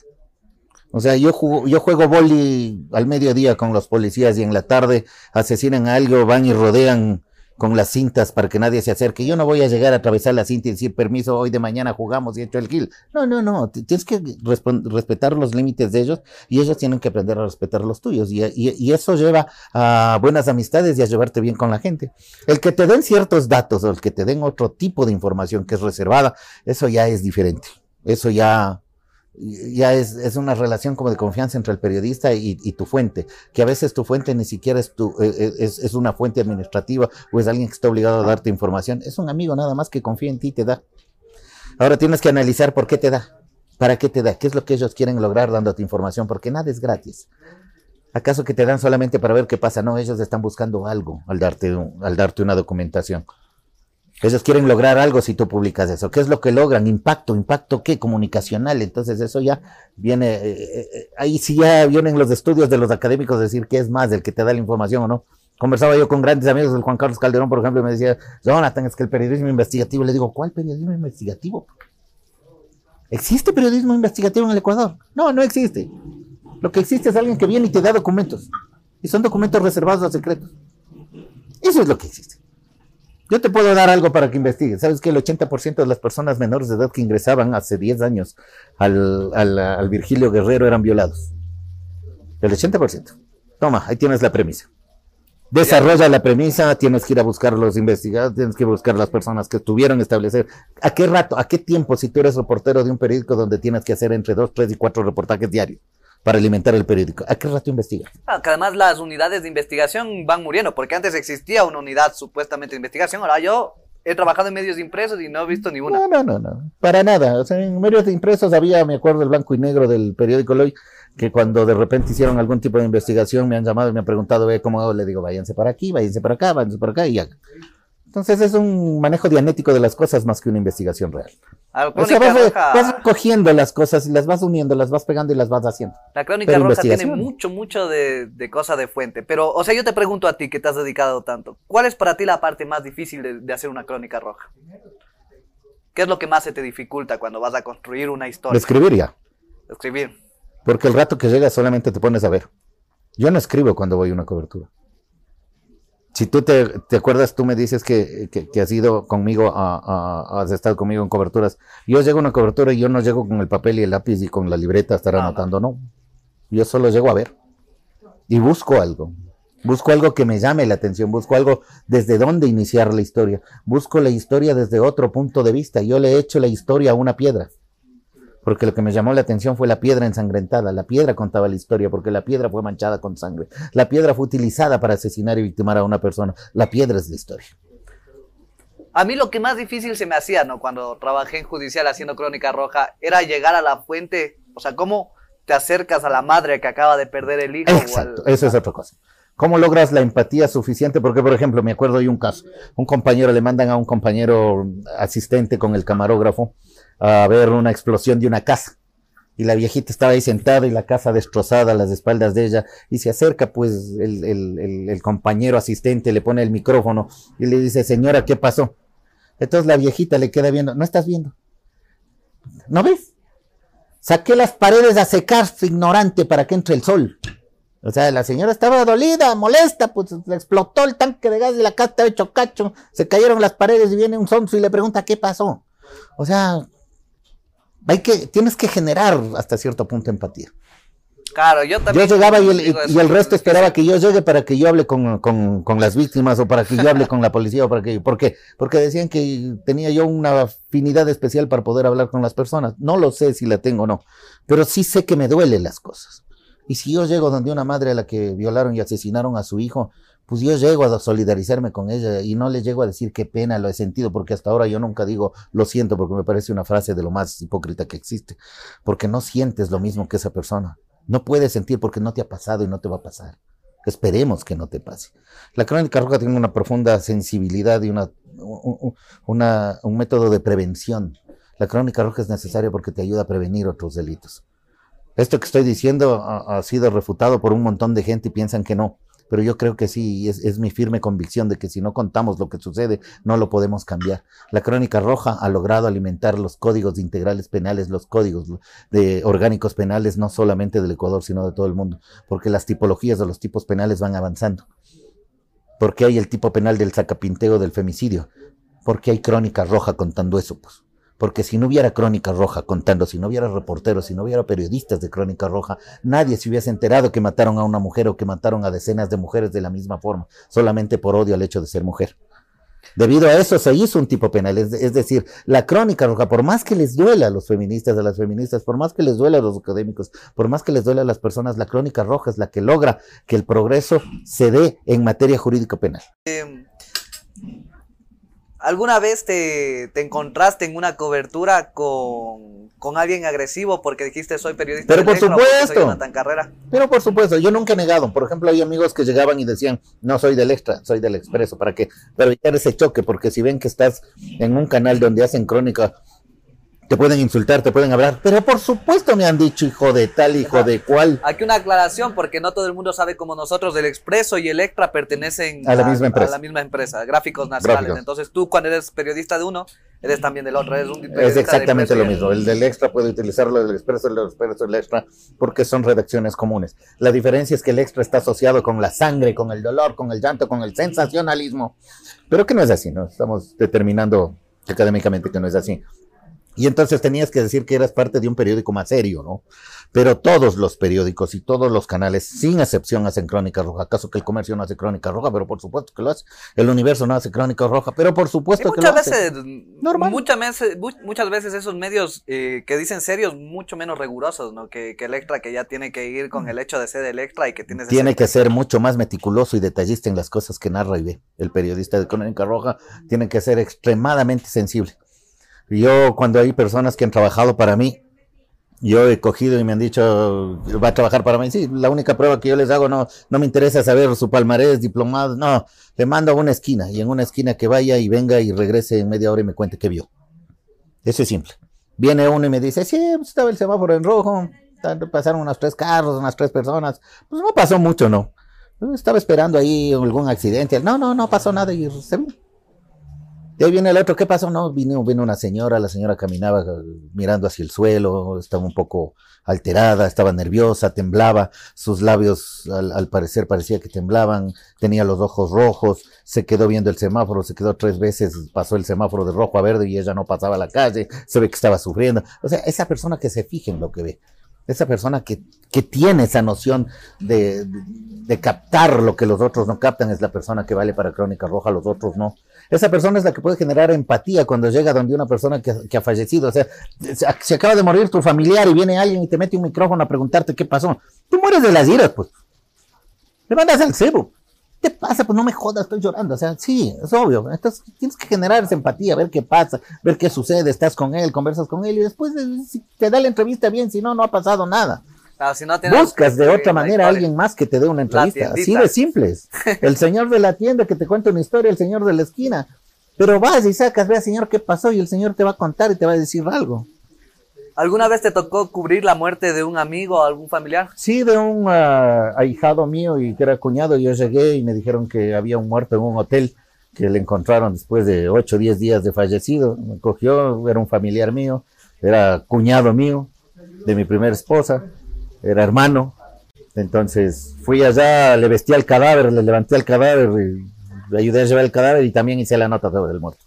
O sea, yo juego, yo juego boli al mediodía con los policías y en la tarde asesinan a algo, van y rodean con las cintas para que nadie se acerque. Yo no voy a llegar a atravesar la cinta y decir, permiso, hoy de mañana jugamos y hecho el kill. No, no, no. Tienes que respetar los límites de ellos y ellos tienen que aprender a respetar los tuyos. Y, y, eso lleva a buenas amistades y a llevarte bien con la gente. El que te den ciertos datos o el que te den otro tipo de información que es reservada, eso ya es diferente. Eso ya ya es, es, una relación como de confianza entre el periodista y, tu fuente, que a veces tu fuente ni siquiera es, tu, eh, eh, es, es, una fuente administrativa o es alguien que está obligado a darte información, es un amigo nada más que confía en ti y te da. Ahora tienes que analizar por qué te da, para qué te da, qué es lo que ellos quieren lograr dándote información, porque nada es gratis. ¿Acaso que te dan solamente para ver qué pasa? No, ellos están buscando algo al darte, al darte una documentación. Ellos quieren lograr algo si tú publicas eso. ¿Qué es lo que logran? Impacto, impacto qué? Comunicacional. Entonces eso ya viene, eh, eh, eh, ahí sí ya vienen los estudios de los académicos decir qué es más, el que te da la información o no. Conversaba yo con grandes amigos del Juan Carlos Calderón, por ejemplo, y me decía, Jonathan, es que el periodismo investigativo. Le digo, ¿cuál periodismo investigativo? ¿Existe periodismo investigativo en el Ecuador? No, no existe. Lo que existe es alguien que viene y te da documentos. Y son documentos reservados a secretos. Eso es lo que existe. Yo te puedo dar algo para que investigues. Sabes que el 80% de las personas menores de edad que ingresaban hace 10 años al, Virgilio Guerrero eran violados. El 80%. Toma, ahí tienes la premisa. Desarrolla la premisa, tienes que ir a buscar los investigadores, tienes que buscar las personas que estuvieron, establecer a qué rato, a qué tiempo, si tú eres reportero de un periódico donde tienes que hacer entre dos, tres y cuatro reportajes diarios para alimentar el periódico. ¿A qué rato investiga? Ah, que además las unidades de investigación van muriendo, porque antes existía una unidad supuestamente de investigación, ahora yo he trabajado en medios impresos y no he visto ni una. No, no, no, no, para nada. O sea, en medios impresos había, me acuerdo, el blanco y negro del periódico Loy, que cuando de repente hicieron algún tipo de investigación me han llamado y me han preguntado, cómo hago, le digo, váyanse para aquí, váyanse para acá, váyanse para acá y ya. Entonces es un manejo dianético de las cosas más que una investigación real. Ah, O sea, vas, Roja- vas cogiendo las cosas y las vas uniendo, las vas pegando y las vas haciendo. La crónica Pero roja tiene mucho, mucho de, de cosa de fuente. Pero, o sea, yo te pregunto a ti que te has dedicado tanto. ¿Cuál es para ti la parte más difícil de, de hacer una crónica roja? ¿Qué es lo que más se te dificulta cuando vas a construir una historia? escribir ya. Escribir. Porque el rato que llegas solamente te pones a ver. Yo no escribo cuando voy a una cobertura. Si tú te, te acuerdas, tú me dices que, que- que has ido conmigo, a, a- has estado conmigo en coberturas. Yo llego a una cobertura y yo no llego con el papel y el lápiz y con la libreta a estar No, no. anotando, no. Yo solo llego a ver. Y busco algo. Busco algo que me llame la atención. Busco algo desde dónde iniciar la historia. Busco la historia desde otro punto de vista. Yo le he hecho la historia a una piedra porque lo que me llamó la atención fue la piedra ensangrentada. La piedra contaba la historia porque la piedra fue manchada con sangre. La piedra fue utilizada para asesinar y victimar a una persona. La piedra es la historia. A mí lo que más difícil se me hacía, ¿no? Cuando trabajé en judicial haciendo crónica roja, era llegar a la fuente. O sea, ¿cómo te acercas a la madre que acaba de perder el hijo? o al- Exacto, eso es otra cosa. ¿Cómo logras la empatía suficiente? Porque, por ejemplo, me acuerdo de un caso. Un compañero le mandan a un compañero asistente con el camarógrafo a ver una explosión de una casa. Y la viejita estaba ahí sentada y la casa destrozada a las espaldas de ella. Y se acerca, pues, el, el- el- compañero asistente, le pone el micrófono y le dice, señora, ¿qué pasó? Entonces la viejita le queda viendo, no estás viendo. ¿No ves? Saqué las paredes a secarse, ignorante, para que entre el sol. O sea, la señora estaba dolida, molesta, pues le explotó el tanque de gas y la casa estaba hecho cacho, se cayeron las paredes y viene un sonso y le pregunta qué pasó. O sea, hay que, tienes que generar hasta cierto punto empatía. Claro, yo Yo también. llegaba y el, y el resto esperaba que yo llegue para que yo hable con, con- con las víctimas o para que yo hable con la policía o para que ¿por qué? Porque decían que tenía yo una afinidad especial para poder hablar con las personas. No lo sé si la tengo o no, pero sí sé que me duelen las cosas. Y si yo llego donde una madre a la que violaron y asesinaron a su hijo, pues yo llego a solidarizarme con ella y no le llego a decir qué pena lo he sentido, porque hasta ahora yo nunca digo lo siento, porque me parece una frase de lo más hipócrita que existe, porque no sientes lo mismo que esa persona. No puedes sentir porque no te ha pasado y no te va a pasar. Esperemos que no te pase. La crónica roja tiene una profunda sensibilidad y una, un, un- una- un método de prevención. La crónica roja es necesaria porque te ayuda a prevenir otros delitos. Esto que estoy diciendo ha, ha sido refutado por un montón de gente y piensan que no, pero yo creo que sí, es, es mi firme convicción de que si no contamos lo que sucede, no lo podemos cambiar. La crónica roja ha logrado alimentar los códigos integrales penales, los códigos de orgánicos penales, no solamente del Ecuador, sino de todo el mundo, porque las tipologías de los tipos penales van avanzando. Porque hay el tipo penal del sacapinteo del femicidio, porque hay crónica roja contando eso, pues. Porque si no hubiera crónica roja contando, si no hubiera reporteros, si no hubiera periodistas de crónica roja, nadie se hubiese enterado que mataron a una mujer o que mataron a decenas de mujeres de la misma forma, solamente por odio al hecho de ser mujer. Debido a eso se hizo un tipo penal, es, decir, la crónica roja, por más que les duela a los feministas, a las feministas, por más que les duela a los académicos, por más que les duela a las personas, la crónica roja es la que logra que el progreso se dé en materia jurídico penal. Em, ¿Alguna vez te, te encontraste en una cobertura con, con alguien agresivo porque dijiste soy periodista? Pero por supuesto. Soy Jonathan Carrera. Pero por supuesto, yo nunca he negado. Por ejemplo, hay amigos que llegaban y decían, no soy del extra, soy del expreso, para que, para evitar ese choque, porque si ven que estás en un canal donde hacen crónica, te pueden insultar, te pueden hablar. Pero por supuesto me han dicho hijo de tal, hijo de cual. Aquí una aclaración porque no todo el mundo sabe como nosotros del Expreso y el Extra pertenecen A la misma empresa. a la misma empresa, Gráficos Nacionales. Gráficos. Entonces tú cuando eres periodista de uno, eres también del otro. Eres un Es exactamente lo mismo. El del extra puede utilizarlo, el del expreso, el del expreso, el extra, porque son redacciones comunes. La diferencia es que el extra está asociado con la sangre, con el dolor, con el llanto, con el sensacionalismo. Pero que no es así, ¿no? Estamos determinando académicamente que no es así. Y entonces tenías que decir que eras parte de un periódico más serio, ¿no? Pero todos los periódicos y todos los canales, sin excepción, hacen crónica roja. ¿Acaso que el comercio no hace crónica roja? Pero por supuesto que lo hace. El universo no hace crónica roja, pero por supuesto que muchas lo hace. veces, Muchas veces, muchas veces esos medios eh, que dicen serios, mucho menos rigurosos, ¿no? Que, que Electra, que ya tiene que ir con el hecho de ser Electra y que tiene... Tiene que ser mucho más meticuloso y detallista en las cosas que narra y ve. El periodista de crónica roja tiene que ser extremadamente sensible. Yo, cuando hay personas que han trabajado para mí, yo he cogido y me han dicho, va a trabajar para mí. Sí, la única prueba que yo les hago, no, no me interesa saber su palmarés, diplomado, no, le mando a una esquina y en una esquina que vaya y venga y regrese en media hora y me cuente qué vio. Eso es simple. Viene uno y me dice, sí, pues, estaba el semáforo en rojo, pasaron unos tres carros, unas tres personas. Pues no pasó mucho, ¿no? Estaba esperando ahí algún accidente. No, no, no pasó nada y se y ahí viene el otro, ¿qué pasó? No, vino, vino una señora, la señora caminaba eh, mirando hacia el suelo, estaba un poco alterada, estaba nerviosa, temblaba, sus labios al, parecer parecía que temblaban, tenía los ojos rojos, se quedó viendo el semáforo, se quedó tres veces, pasó el semáforo de rojo a verde y ella no pasaba a la calle, se ve que estaba sufriendo. O sea, esa persona que se fije en lo que ve, esa persona que, que tiene esa noción de, de, captar lo que los otros no captan es la persona que vale para Crónica Roja, los otros no. Esa persona es la que puede generar empatía cuando llega donde una persona que, ha fallecido. O sea, se acaba de morir tu familiar y viene alguien y te mete un micrófono a preguntarte qué pasó. Tú mueres de las iras, pues. Le mandas al cebo. ¿Qué pasa? Pues no me jodas, estoy llorando. O sea, sí, es obvio. Entonces tienes que generar esa empatía, ver qué pasa, ver qué sucede, estás con él, conversas con él y después si te da la entrevista bien, si no, no ha pasado nada. si no Buscas de otra manera a alguien más que te dé una entrevista. Así de simples. El señor de la tienda que te cuenta una historia, el señor de la esquina. Pero vas y sacas, ve señor qué pasó y el señor te va a contar y te va a decir algo. ¿Alguna vez te tocó cubrir la muerte de un amigo o algún familiar? Sí, de un uh, ahijado mío y que era cuñado. Yo llegué y me dijeron que había un muerto en un hotel que le encontraron después de 8 o 10 días de fallecido. Me cogió, era un familiar mío, era cuñado mío, de mi primera esposa, era hermano. Entonces fui allá, le vestí al cadáver, le levanté al cadáver, le ayudé a llevar el cadáver y también hice la nota del muerto.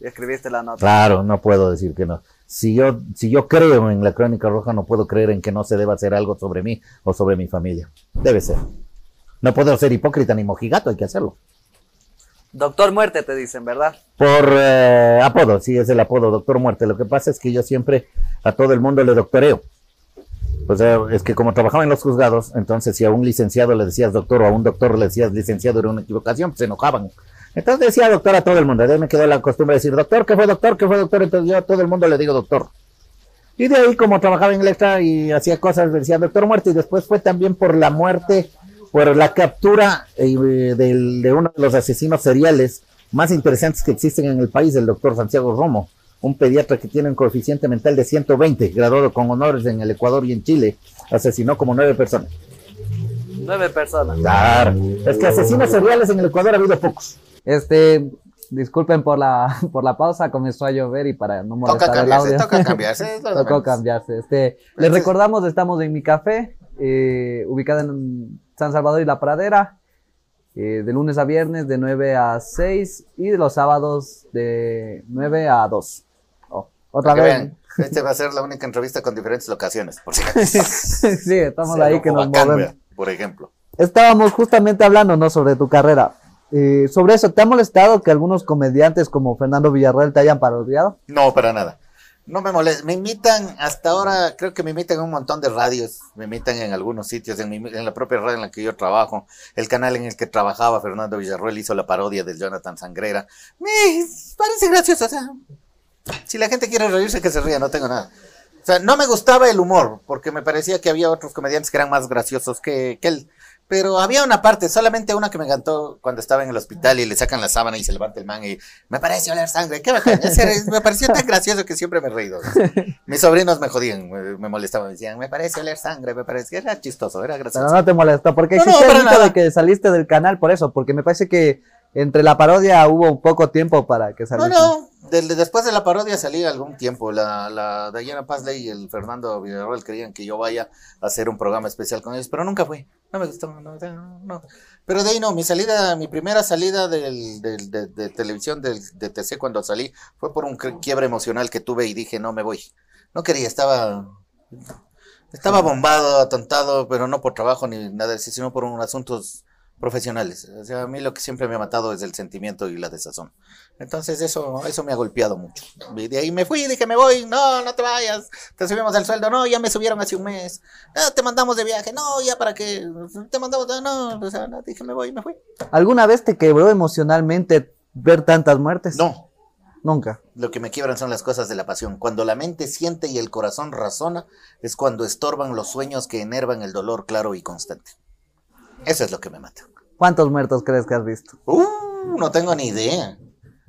¿Y escribiste la nota? Claro, no puedo decir que no si yo, si yo creo en la crónica roja, no puedo creer en que no se deba hacer algo sobre mí o sobre mi familia. Debe ser. No puedo ser hipócrita ni mojigato, hay que hacerlo. Doctor Muerte te dicen, ¿verdad? Por eh, apodo, sí, es el apodo, Doctor Muerte. Lo que pasa es que yo siempre a todo el mundo le doctoreo. O sea, es que como trabajaba en los juzgados, entonces si a un licenciado le decías doctor o a un doctor le decías licenciado era una equivocación, pues se enojaban. Entonces decía doctor a todo el mundo. De me quedó la costumbre de decir, doctor, ¿qué fue doctor? ¿Qué fue doctor? Entonces yo a todo el mundo le digo doctor. Y de ahí, como trabajaba en Electra y hacía cosas, decía doctor muerte. Y después fue también por la muerte, por la captura eh, de, uno de los asesinos seriales más interesantes que existen en el país, el doctor Santiago Romo, un pediatra que tiene un coeficiente mental de 120, graduado con honores en el Ecuador y en Chile. Asesinó como nueve personas. Nueve personas. Claro. Es que asesinos seriales en el Ecuador ha habido pocos. Este, disculpen por la, por la pausa, comenzó a llover y para no molestar el audio. Toca cambiarse, Tocó cambiarse. Este, les recordamos, estamos en mi café, eh, ubicada en San Salvador y La Pradera, eh, de lunes a viernes de 9 a 6 y de los sábados de 9 a 2. otra vez. este va a ser la única entrevista con diferentes locaciones, por si Sí, estamos ahí que nos movemos. Por ejemplo. Estábamos justamente hablando, ¿no? Sobre tu carrera. Eh, sobre eso, ¿te ha molestado que algunos comediantes como Fernando Villarreal te hayan parodiado? No, para nada. No me molesta. Me imitan, hasta ahora creo que me imitan en un montón de radios. Me imitan en algunos sitios, en, la propia radio en la que yo trabajo. El canal en el que trabajaba Fernando Villarreal hizo la parodia del Jonathan Sangrera. Me parece gracioso. O sea, si la gente quiere reírse, que se ría, no tengo nada. O sea, no me gustaba el humor, porque me parecía que había otros comediantes que eran más graciosos que, que él. Pero había una parte, solamente una que me encantó cuando estaba en el hospital y le sacan la sábana y se levanta el man y me parece oler sangre. Qué bacán. me pareció tan gracioso que siempre me he reído. Mis sobrinos me jodían, me, molestaban, me decían, me parece oler sangre, me parecía, era chistoso, era gracioso. Pero no te molestó, porque no, existe de que saliste del canal por eso, porque me parece que entre la parodia hubo poco tiempo para que saliste. No, no, después de la parodia salí algún tiempo. La, la Diana Pazley y el Fernando Villarreal querían que yo vaya a hacer un programa especial con ellos, pero nunca fui. No me gustó, no, no. Pero de ahí no, mi salida, mi primera salida del, del, de, televisión del, de TC cuando salí fue por un quiebre emocional que tuve y dije, no me voy. No quería, estaba estaba bombado, atontado, pero no por trabajo ni nada sino por un asuntos profesionales. O sea, a mí lo que siempre me ha matado es el sentimiento y la desazón. Entonces eso, eso me ha golpeado mucho. Y de ahí me fui, dije, me voy, no, no te vayas, te subimos el sueldo, no, ya me subieron hace un mes, ah, te mandamos de viaje, no, ya para qué, te mandamos, no, o sea, no, dije, me voy, me fui. ¿Alguna vez te quebró emocionalmente ver tantas muertes? No. Nunca. Lo que me quiebran son las cosas de la pasión. Cuando la mente siente y el corazón razona, es cuando estorban los sueños que enervan el dolor claro y constante. Eso es lo que me mata. ¿Cuántos muertos crees que has visto? Uh, no tengo ni idea.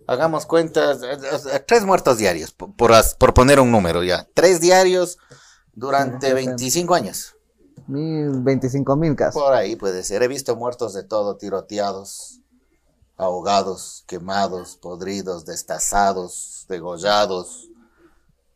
Hagamos cuentas. Eh, eh, tres muertos diarios, por, por, poner un número ya. Tres diarios durante 25 años. Mil, 25 mil casos. Por ahí puede ser. He visto muertos de todo, tiroteados, ahogados, quemados, podridos, destazados, degollados,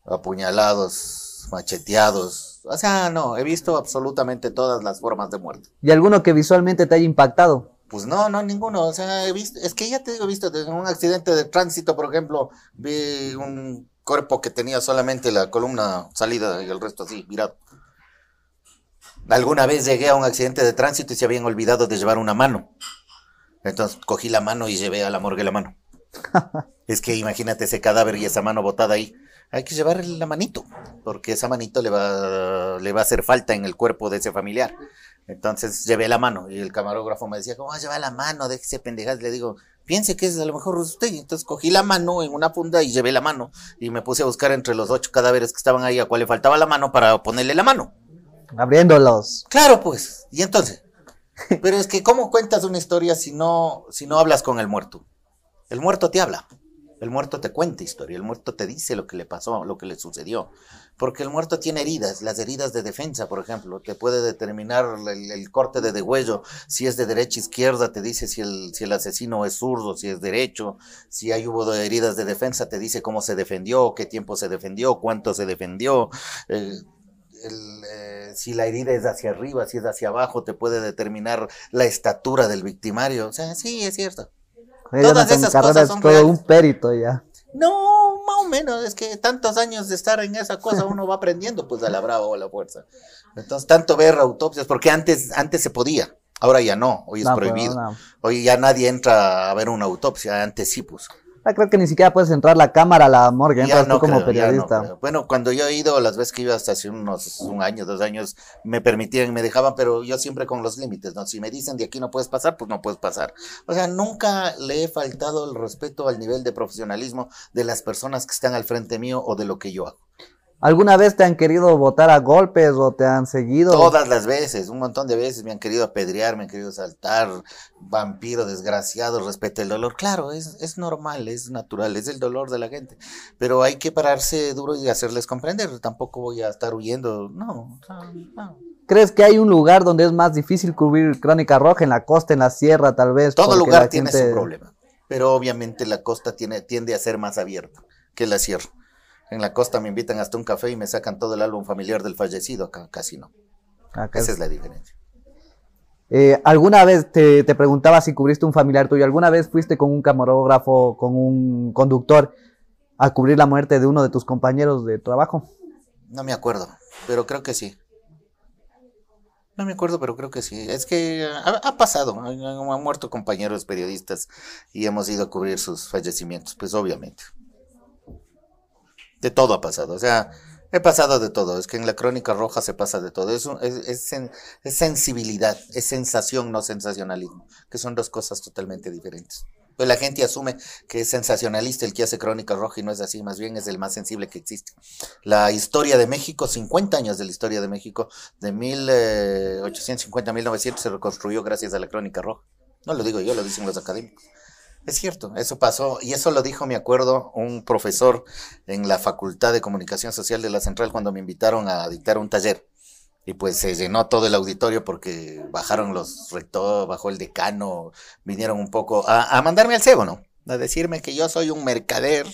apuñalados, macheteados, o sea, no, he visto absolutamente todas las formas de muerte. ¿Y alguno que visualmente te haya impactado? Pues no, no, ninguno. O sea, he visto, es que ya te he visto, en un accidente de tránsito, por ejemplo, vi un cuerpo que tenía solamente la columna salida y el resto así, mirado. Alguna vez llegué a un accidente de tránsito y se habían olvidado de llevar una mano. Entonces cogí la mano y llevé a la morgue la mano. es que imagínate ese cadáver y esa mano botada ahí hay que llevarle la manito, porque esa manito le va, le va a hacer falta en el cuerpo de ese familiar. Entonces llevé la mano y el camarógrafo me decía, ¿cómo vas a llevar la mano? Déjese pendejas. Le digo, piense que es a lo mejor usted. Entonces cogí la mano en una funda y llevé la mano y me puse a buscar entre los ocho cadáveres que estaban ahí a cuál le faltaba la mano para ponerle la mano. Abriéndolos. Claro, pues. Y entonces. Pero es que, ¿cómo cuentas una historia si no, si no hablas con el muerto? El muerto te habla. El muerto te cuenta historia, el muerto te dice lo que le pasó, lo que le sucedió. Porque el muerto tiene heridas, las heridas de defensa, por ejemplo, te puede determinar el, corte de degüello, si es de derecha izquierda, te dice si el, si el asesino es zurdo, si es derecho, si hay hubo heridas de defensa, te dice cómo se defendió, qué tiempo se defendió, cuánto se defendió. Eh, si la herida es hacia arriba, si es hacia abajo, te puede determinar la estatura del victimario. O sea, sí, es cierto. Todas esas cosas son todo un perito ya. No, más o menos, es que tantos años de estar en esa cosa uno va aprendiendo pues a la brava o a la fuerza. Entonces, tanto ver autopsias, porque antes, antes se podía, ahora ya no, hoy es prohibido. Hoy ya nadie entra a ver una autopsia, antes sí pues. Ah, creo que ni siquiera puedes entrar la cámara a la morgue, entras tú como periodista. bueno, cuando yo he ido, las veces que iba hasta hace unos un año, dos años, me permitían, me dejaban, pero yo siempre con los límites, ¿no? Si me dicen de aquí no puedes pasar, pues no puedes pasar. O sea, nunca le he faltado el respeto al nivel de profesionalismo de las personas que están al frente mío o de lo que yo hago. ¿Alguna vez te han querido votar a golpes o te han seguido? Todas las veces, un montón de veces me han querido apedrear, me han querido saltar, vampiro, desgraciado, respete el dolor. Claro, es, es normal, es natural, es el dolor de la gente. Pero hay que pararse duro y hacerles comprender. Tampoco voy a estar huyendo, no, no. ¿Crees que hay un lugar donde es más difícil cubrir crónica roja, en la costa, en la sierra, tal vez? Todo lugar tiene su problema. Pero obviamente la costa tiene, tiende a ser más abierta que la sierra. En la costa me invitan hasta un café y me sacan todo el álbum familiar del fallecido, acá casi no. Esa es la diferencia. Eh, ¿Alguna vez te, te, preguntaba si cubriste un familiar tuyo? ¿Alguna vez fuiste con un camarógrafo, con un conductor a cubrir la muerte de uno de tus compañeros de trabajo? No me acuerdo, pero creo que sí. No me acuerdo, pero creo que sí. Es que ha, pasado, han muerto compañeros periodistas y hemos ido a cubrir sus fallecimientos, pues obviamente. Todo ha pasado, o sea, he pasado de todo. Es que en la crónica roja se pasa de todo. Es, sensibilidad, es sensación, no sensacionalismo, que son dos cosas totalmente diferentes. Pues la gente asume que es sensacionalista el que hace crónica roja y no es así, más bien es el más sensible que existe. La historia de México, 50 años de la historia de México, de 1850 a 1900 se reconstruyó gracias a la crónica roja. No lo digo yo, lo dicen los académicos. Es cierto, eso pasó y eso lo dijo, me acuerdo, un profesor en la Facultad de Comunicación Social de la Central cuando me invitaron a dictar un taller. Y pues se llenó todo el auditorio porque bajaron los rectores, bajó el decano, vinieron un poco a, a mandarme al cebo, ¿no? A decirme que yo soy un mercader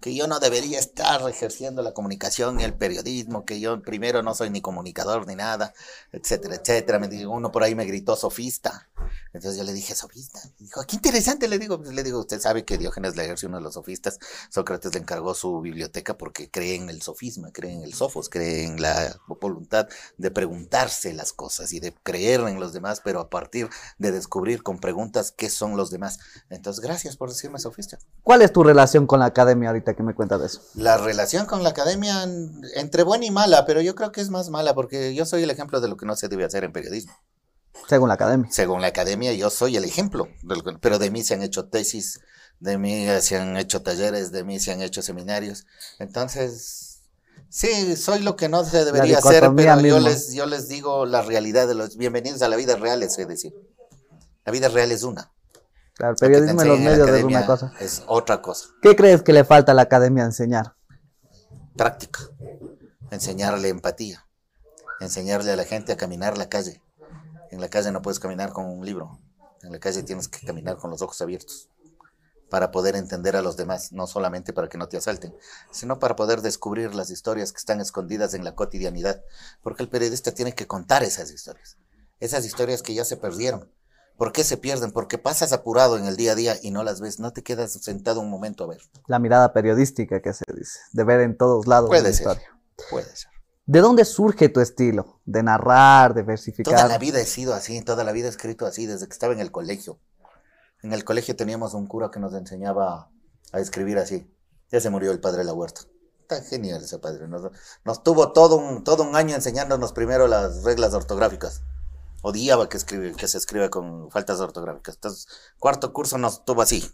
que yo no debería estar ejerciendo la comunicación y el periodismo, que yo primero no soy ni comunicador ni nada, etcétera, etcétera. Me dijo, uno por ahí me gritó sofista. Entonces yo le dije, sofista. dijo, qué interesante, le digo. Le digo, usted sabe que Diógenes Laercio, uno de los sofistas, Sócrates le encargó su biblioteca porque cree en el sofisma, cree en el sofos, cree en la voluntad de preguntarse las cosas y de creer en los demás, pero a partir de descubrir con preguntas qué son los demás. Entonces, gracias por decirme sofista. ¿Cuál es tu relación con la academia ahorita que me cuentas de eso? La relación con la academia, entre buena y mala, pero yo creo que es más mala porque yo soy el ejemplo de lo que no se debe hacer en periodismo. Según la academia. Según la academia, yo soy el ejemplo, pero de mí se han hecho tesis, de mí se han hecho talleres, de mí se han hecho seminarios. Entonces, sí, soy lo que no se debería hacer, pero yo les, yo les digo la realidad de los bienvenidos a la vida real, es decir. La vida real es una. Claro, el periodismo en los medios es una cosa. Es otra cosa. ¿Qué crees que le falta a la academia enseñar? Práctica. Enseñarle empatía. Enseñarle a la gente a caminar la calle en la calle no puedes caminar con un libro. En la calle tienes que caminar con los ojos abiertos para poder entender a los demás, no solamente para que no te asalten, sino para poder descubrir las historias que están escondidas en la cotidianidad, porque el periodista tiene que contar esas historias, esas historias que ya se perdieron. ¿Por qué se pierden? Porque pasas apurado en el día a día y no las ves, no te quedas sentado un momento a ver. La mirada periodística que se dice, de ver en todos lados puede la ser, historia. Puede ser. ¿De dónde surge tu estilo? De narrar, de versificar. Toda la vida he sido así, toda la vida he escrito así, desde que estaba en el colegio. En el colegio teníamos un cura que nos enseñaba a escribir así. Ya se murió el padre de la huerta. Está genial ese padre. Nos, tuvo todo un, todo un año enseñándonos primero las reglas ortográficas. Odiaba que, escribe, que se escriba con faltas ortográficas. Entonces, cuarto curso nos tuvo así.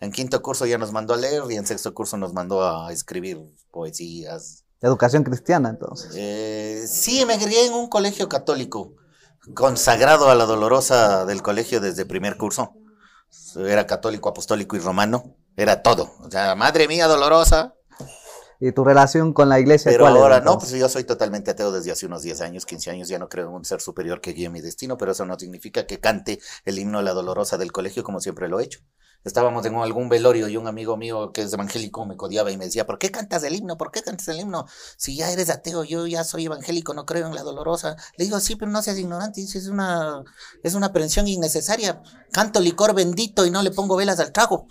En quinto curso ya nos mandó a leer y en sexto curso nos mandó a escribir poesías, Educación cristiana, entonces. Eh, sí, me crié en un colegio católico, consagrado a la dolorosa del colegio desde primer curso. Era católico, apostólico y romano. Era todo. O sea, madre mía dolorosa. ¿Y tu relación con la iglesia? Pero ahora no, pues yo soy totalmente ateo desde hace unos 10 años, 15 años, ya no creo en un ser superior que guíe mi destino, pero eso no significa que cante el himno de la dolorosa del colegio como siempre lo he hecho estábamos en algún velorio y un amigo mío que es evangélico me codiaba y me decía, ¿por qué cantas el himno? ¿Por qué cantas el himno? Si ya eres ateo, yo ya soy evangélico, no creo en la dolorosa. Le digo, sí, pero no seas ignorante, es una, es una aprensión innecesaria. Canto licor bendito y no le pongo velas al trago.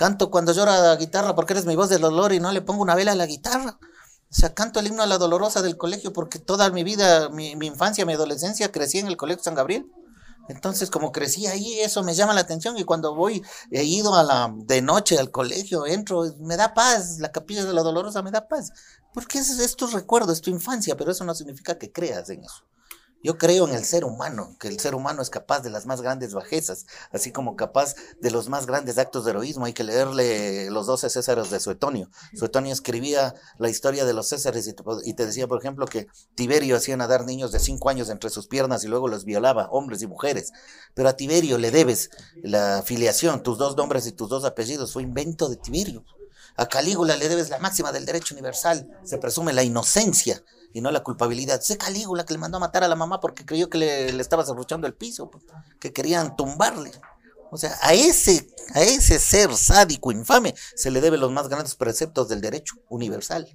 Canto cuando llora la guitarra porque eres mi voz del dolor y no le pongo una vela a la guitarra. O sea, canto el himno a la dolorosa del colegio porque toda mi vida, mi, mi infancia, mi adolescencia, crecí en el colegio San Gabriel. Entonces, como crecí ahí, eso me llama la atención y cuando voy, he ido a la, de noche al colegio, entro, me da paz, la capilla de la Dolorosa me da paz, porque es, es tu recuerdo, es tu infancia, pero eso no significa que creas en eso. Yo creo en el ser humano, que el ser humano es capaz de las más grandes bajezas, así como capaz de los más grandes actos de heroísmo. Hay que leerle los doce Césares de Suetonio. Suetonio escribía la historia de los Césares y te, decía, por ejemplo, que Tiberio hacía nadar niños de cinco años entre sus piernas y luego los violaba, hombres y mujeres. Pero a Tiberio le debes la filiación, tus dos nombres y tus dos apellidos, fue invento de Tiberio. A Calígula le debes la máxima del derecho universal, se presume la inocencia y no la culpabilidad. Sé Calígula que le mandó a matar a la mamá porque creyó que le, le estaba cerruchando el piso, pues, que querían tumbarle. O sea, a ese, a ese ser sádico, infame, se le debe los más grandes preceptos del derecho universal.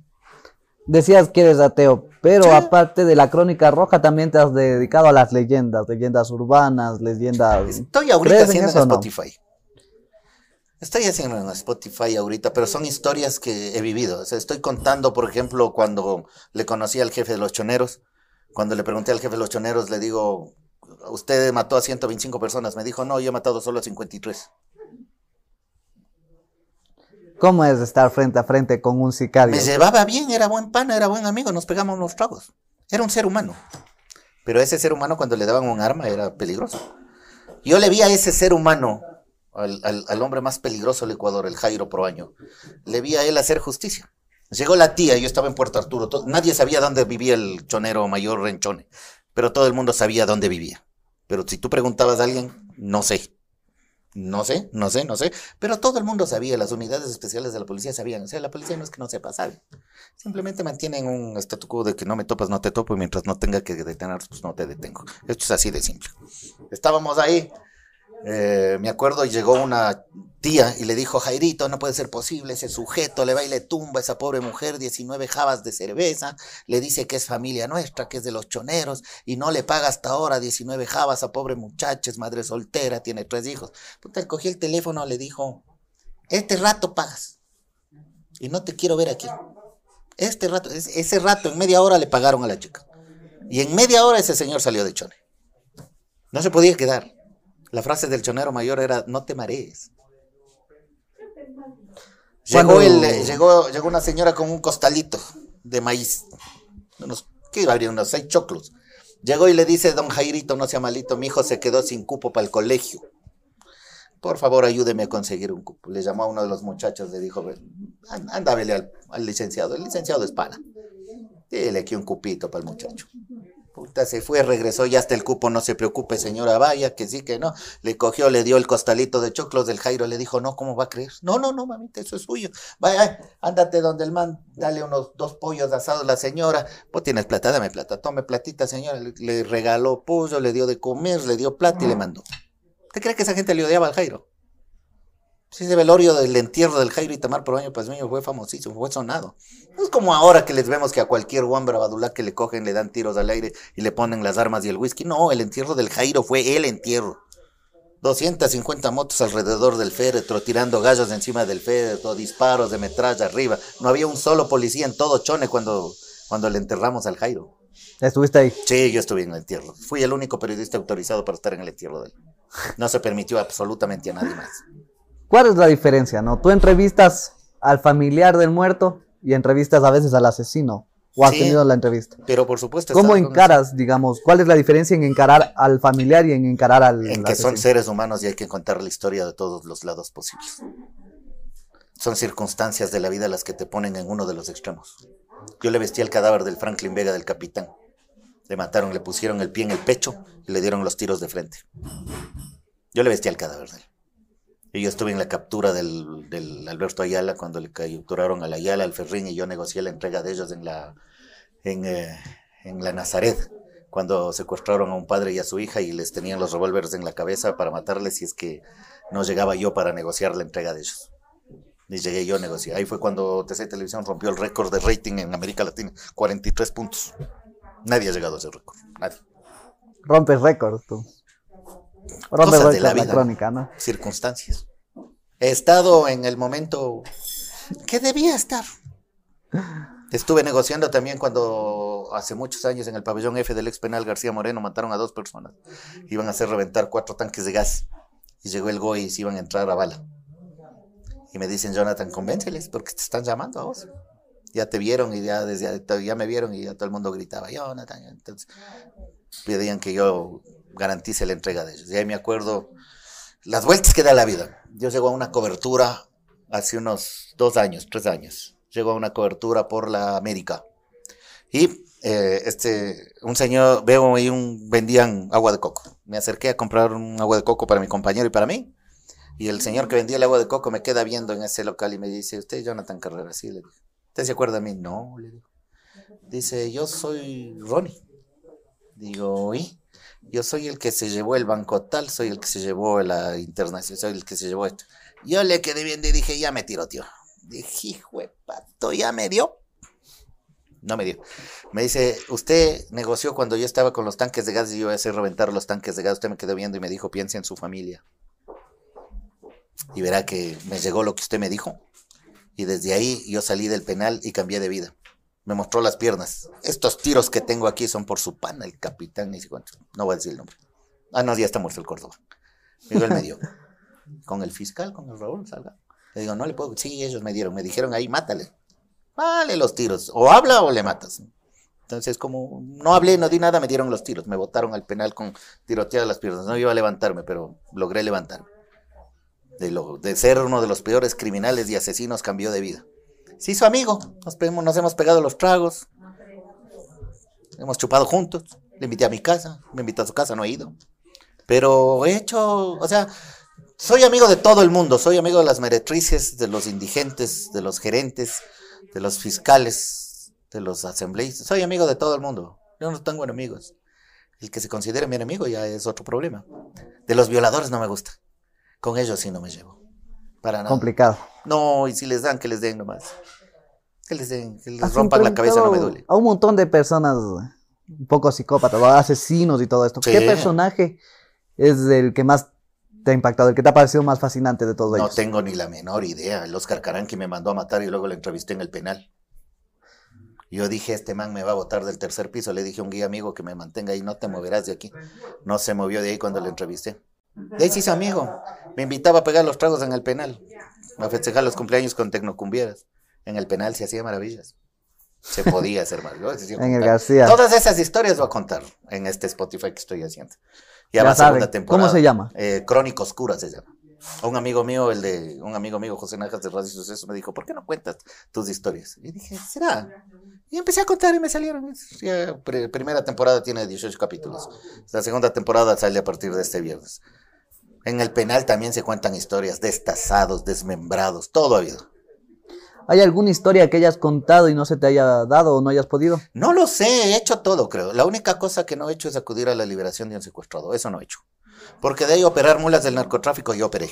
Decías que eres ateo, pero aparte de la crónica roja, también te has dedicado a las leyendas, leyendas urbanas, leyendas. Estoy ahorita haciendo en Spotify. Estoy haciendo en Spotify ahorita, pero son historias que he vivido. estoy contando, por ejemplo, cuando le conocí al jefe de los choneros. Cuando le pregunté al jefe de los choneros, le digo, usted mató a 125 personas. Me dijo, no, yo he matado solo a 53. ¿Cómo es estar frente a frente con un sicario? Me llevaba bien, era buen pana, era buen amigo, nos pegamos unos tragos. Era un ser humano. Pero ese ser humano cuando le daban un arma era peligroso. Yo le vi a ese ser humano al, hombre más peligroso del Ecuador, el Jairo Proaño. Le vi a él hacer justicia. Llegó la tía, yo estaba en Puerto Arturo, nadie sabía dónde vivía el chonero mayor Renchone, pero todo el mundo sabía dónde vivía. Pero si tú preguntabas a alguien, no sé. No sé, no sé, no sé. Pero todo el mundo sabía, las unidades especiales de la policía sabían. O sea, la policía no es que no sepa, sabe. Simplemente mantienen un statu quo de que no me topas, no te topo, y mientras no tenga que detener, pues no te detengo. Esto es así de simple. Estábamos ahí, eh, me acuerdo, llegó una tía y le dijo, Jairito, no puede ser posible, ese sujeto le va y le tumba a esa pobre mujer 19 jabas de cerveza, le dice que es familia nuestra, que es de los choneros, y no le paga hasta ahora 19 jabas a pobre muchacha, es madre soltera, tiene tres hijos. Puta, él cogió el teléfono, le dijo, este rato pagas, y no te quiero ver aquí. Este rato, ese rato, en media hora le pagaron a la chica. Y en media hora ese señor salió de chone. No se podía quedar. La frase del chonero mayor era, no te marees. Llegó, llegó, llegó una señora con un costalito de maíz. Unos, ¿Qué habría? Unos seis choclos. Llegó y le dice, don Jairito, no sea malito, mi hijo se quedó sin cupo para el colegio. Por favor, ayúdeme a conseguir un cupo. Le llamó a uno de los muchachos, le dijo, anda, al, al licenciado. El licenciado es pana. Dile aquí un cupito para el muchacho. Puta, se fue, regresó, ya hasta el cupo, no se preocupe, señora, vaya, que sí, que no. Le cogió, le dio el costalito de choclos del Jairo, le dijo, no, ¿cómo va a creer? No, no, no, mamita, eso es suyo. Vaya, ándate donde el man, dale unos dos pollos asados a la señora. Vos tienes plata, dame plata, tome platita, señora. Le, regaló pollo, le dio de comer, le dio plata y le mandó. ¿Usted cree que esa gente le odiaba al Jairo? Sí, ese velorio del entierro del Jairo y Tamar por año pues fue famosísimo, fue sonado. No es como ahora que les vemos que a cualquier Juan Badulá que le cogen le dan tiros al aire y le ponen las armas y el whisky. No, el entierro del Jairo fue el entierro. 250 motos alrededor del féretro, tirando gallos encima del féretro, disparos de metralla arriba. No había un solo policía en todo Chone cuando, cuando le enterramos al Jairo. ¿Estuviste ahí? Sí, yo estuve en el entierro. Fui el único periodista autorizado para estar en el entierro de él. No se permitió absolutamente a nadie más. ¿Cuál es la diferencia, no? Tú entrevistas al familiar del muerto y entrevistas a veces al asesino. ¿O has tenido la entrevista? Pero por supuesto. ¿Cómo encaras, digamos? ¿Cuál es la diferencia en encarar al familiar y en encarar al. En que son seres humanos y hay que contar la historia de todos los lados posibles. Son circunstancias de la vida las que te ponen en uno de los extremos. Yo le vestí el cadáver del Franklin Vega del capitán. Le mataron, le pusieron el pie en el pecho y le dieron los tiros de frente. Yo le vestí el cadáver de él. Yo estuve en la captura del, Alberto Ayala cuando le capturaron al Ayala, al Ferrín, y yo negocié la entrega de ellos en la, eh, en la Nazaret, cuando secuestraron a un padre y a su hija y les tenían los revólveres en la cabeza para matarles si es que no llegaba yo para negociar la entrega de ellos. Y llegué yo a negociar. Ahí fue cuando TC Televisión rompió el récord de rating en América Latina, 43 puntos. Nadie ha llegado a ese récord, nadie. Rompes récord tú. Cosas de la vida, crónica, ¿no? Circunstancias. He estado en el momento que debía estar. Estuve negociando también cuando hace muchos años en el pabellón F del ex penal García Moreno mataron a dos personas. Iban a hacer reventar cuatro tanques de gas. Y llegó el GOI y se iban a entrar a bala. Y me dicen, Jonathan, convénceles porque te están llamando a vos. Ya te vieron y ya, desde, ya me vieron y ya todo el mundo gritaba, Jonathan. Entonces pedían que yo garantice la entrega de ellos. Y ahí me acuerdo las vueltas que da la vida. Yo llego a una cobertura hace unos dos años, tres años. Llego a una cobertura por la América. Y eh, este, un señor, veo ahí un, vendían agua de coco. Me acerqué a comprar un agua de coco para mi compañero y para mí. Y el señor que vendía el agua de coco me queda viendo en ese local y me dice, ¿usted Jonathan Carrera? Sí, le digo. ¿Usted se acuerda de mí? No, le digo. Dice, yo soy Ronnie. Digo, ¿y? Yo soy el que se llevó el banco tal, soy el que se llevó la internacional, soy el que se llevó esto. Yo le quedé bien y dije, ya me tiro, tío. Dije, hijo pato, ya me dio. No me dio. Me dice, usted negoció cuando yo estaba con los tanques de gas y yo iba a hacer reventar los tanques de gas. Usted me quedó viendo y me dijo, piense en su familia. Y verá que me llegó lo que usted me dijo. Y desde ahí yo salí del penal y cambié de vida me mostró las piernas. Estos tiros que tengo aquí son por su pana, el capitán, ni cuánto. No voy a decir el nombre. Ah, no, ya está muerto el Córdoba. Digo, él me dio. Con el fiscal, con el Raúl, salga. Le digo, no le puedo. Sí, ellos me dieron. Me dijeron ahí, mátale. Vale los tiros. O habla o le matas. Entonces, como no hablé, no di nada, me dieron los tiros. Me botaron al penal con tiroteadas las piernas. No iba a levantarme, pero logré levantarme. De, lo, de ser uno de los peores criminales y asesinos, cambió de vida se hizo amigo. Nos, hemos pegado los tragos. Hemos chupado juntos. Le invité a mi casa. Me invitó a su casa, no he ido. Pero he hecho, o sea, soy amigo de todo el mundo. Soy amigo de las meretrices, de los indigentes, de los gerentes, de los fiscales, de los asambleístas. Soy amigo de todo el mundo. Yo no tengo enemigos. El que se considere mi enemigo ya es otro problema. De los violadores no me gusta. Con ellos sí no me llevo Para nada. Complicado. No, y si les dan, que les den nomás. Que les den, que les Has rompan la cabeza, no me duele. A un montón de personas un poco psicópatas, asesinos y todo esto. Sí. ¿Qué personaje es el que más te ha impactado, el que te ha parecido más fascinante de todos No ellos? tengo ni la menor idea. El Oscar Caranqui me mandó a matar y luego lo entrevisté en el penal. Yo dije, este man me va a botar del tercer piso. Le dije a un guía amigo que me mantenga ahí, no te moverás de aquí. No se movió de ahí cuando lo entrevisté. De ahí se hizo amigo. Me invitaba a pegar los tragos en el penal. A festejar los cumpleaños con tecnocumbieras. En el penal se hacía maravillas. Se podía hacer decía, En el. García. Todas esas historias voy a contar en este Spotify que estoy haciendo. Ya, Ya va saben. segunda temporada. ¿Cómo se llama? Eh, Crónica Oscura se llama. Un amigo mío, el de un amigo mío, José Najas de Radio Suceso, me dijo, ¿por qué no cuentas tus historias? Y dije, ¿será? Y empecé a contar y me salieron. Pre- primera temporada tiene 18 capítulos. La segunda temporada sale a partir de este viernes. En el penal también se cuentan historias, destazados, desmembrados, todo ha habido. ¿Hay alguna historia que hayas contado y no se te haya dado o no hayas podido? No lo sé, he hecho todo, creo. La única cosa que no he hecho es acudir a la liberación de un secuestrado. Eso no he hecho. Porque de ahí operar mulas del narcotráfico, yo operé.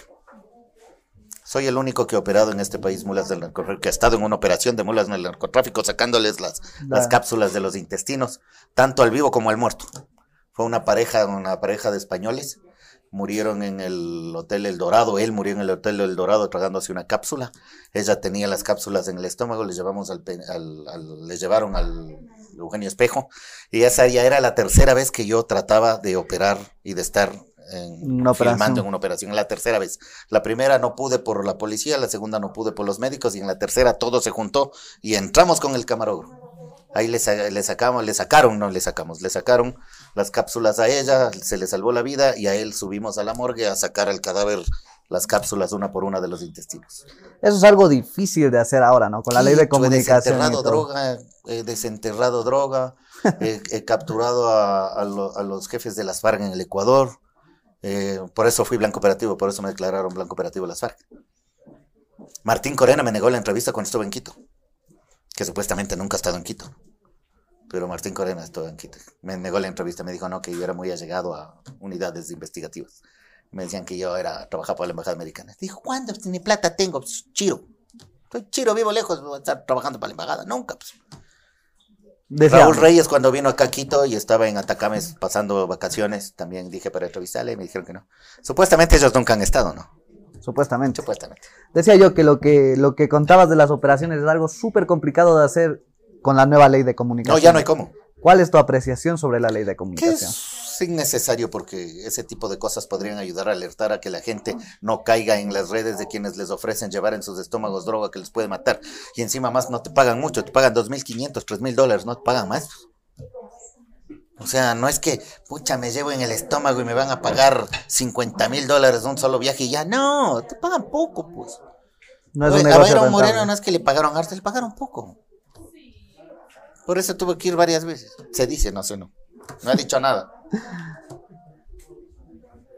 Soy el único que ha operado en este país mulas del narcotráfico, que ha estado en una operación de mulas del narcotráfico, sacándoles las, las cápsulas de los intestinos, tanto al vivo como al muerto. Fue una pareja, una pareja de españoles. Murieron en el Hotel El Dorado. Él murió en el Hotel El Dorado tragándose una cápsula. Ella tenía las cápsulas en el estómago. Le llevamos al, al- al- le llevaron al Eugenio Espejo. Y esa ya era la tercera vez que yo trataba de operar y de estar en- Una filmando en una operación. La tercera vez. La primera no pude por la policía, la segunda no pude por los médicos y en la tercera todo se juntó y entramos con el camarógrafo. Ahí le sacamos, le sacaron, no le sacamos, le sacaron las cápsulas a ella, se le salvó la vida y a él subimos a la morgue a sacar al cadáver las cápsulas una por una de los intestinos. Eso es algo difícil de hacer ahora, ¿no? Con la ley de comunicación. y Desenterrado todo. droga, he desenterrado droga, he, he capturado a, a lo- a los jefes de las FARC en el Ecuador. eh, por eso fui blanco operativo, por eso me declararon blanco operativo las FARC. Martín Corena me negó la entrevista cuando estuve en Quito, que supuestamente nunca ha estado en Quito. Pero Martín Corena estuvo en Quito. Me negó la entrevista, me dijo no, que yo era muy allegado a unidades investigativas. Me decían que yo era trabajaba para la embajada americana. Dijo, ¿cuándo? Ni plata tengo, pues, chiro. Estoy chiro, vivo lejos, voy a estar trabajando para la embajada. Nunca, pues. Raúl Reyes cuando vino acá a Quito y estaba en Atacames pasando vacaciones, también dije para entrevistarle y me dijeron que no. Supuestamente ellos nunca han estado, ¿no? supuestamente. Supuestamente. Decía yo que lo que lo que contabas de las operaciones es algo súper complicado de hacer con la nueva ley de No, comunicación. ya no hay cómo. ¿Cuál es tu apreciación sobre la ley de comunicación? es innecesario porque ese tipo de cosas podrían ayudar a alertar a que la gente no caiga en las redes de quienes les ofrecen llevar en sus estómagos droga que les puede matar. Y encima más no te pagan mucho, te pagan 2.500, 3.000 dólares, no te pagan más. O sea, no es que, pucha, me llevo en el estómago y me van a pagar 50 mil dólares un solo viaje y ya. No, te pagan poco, pues. No es un a rentable. Moreno no es que le pagaron harto, le pagaron poco. Por eso tuve que ir varias veces. Se dice, no sé, no. No ha dicho nada.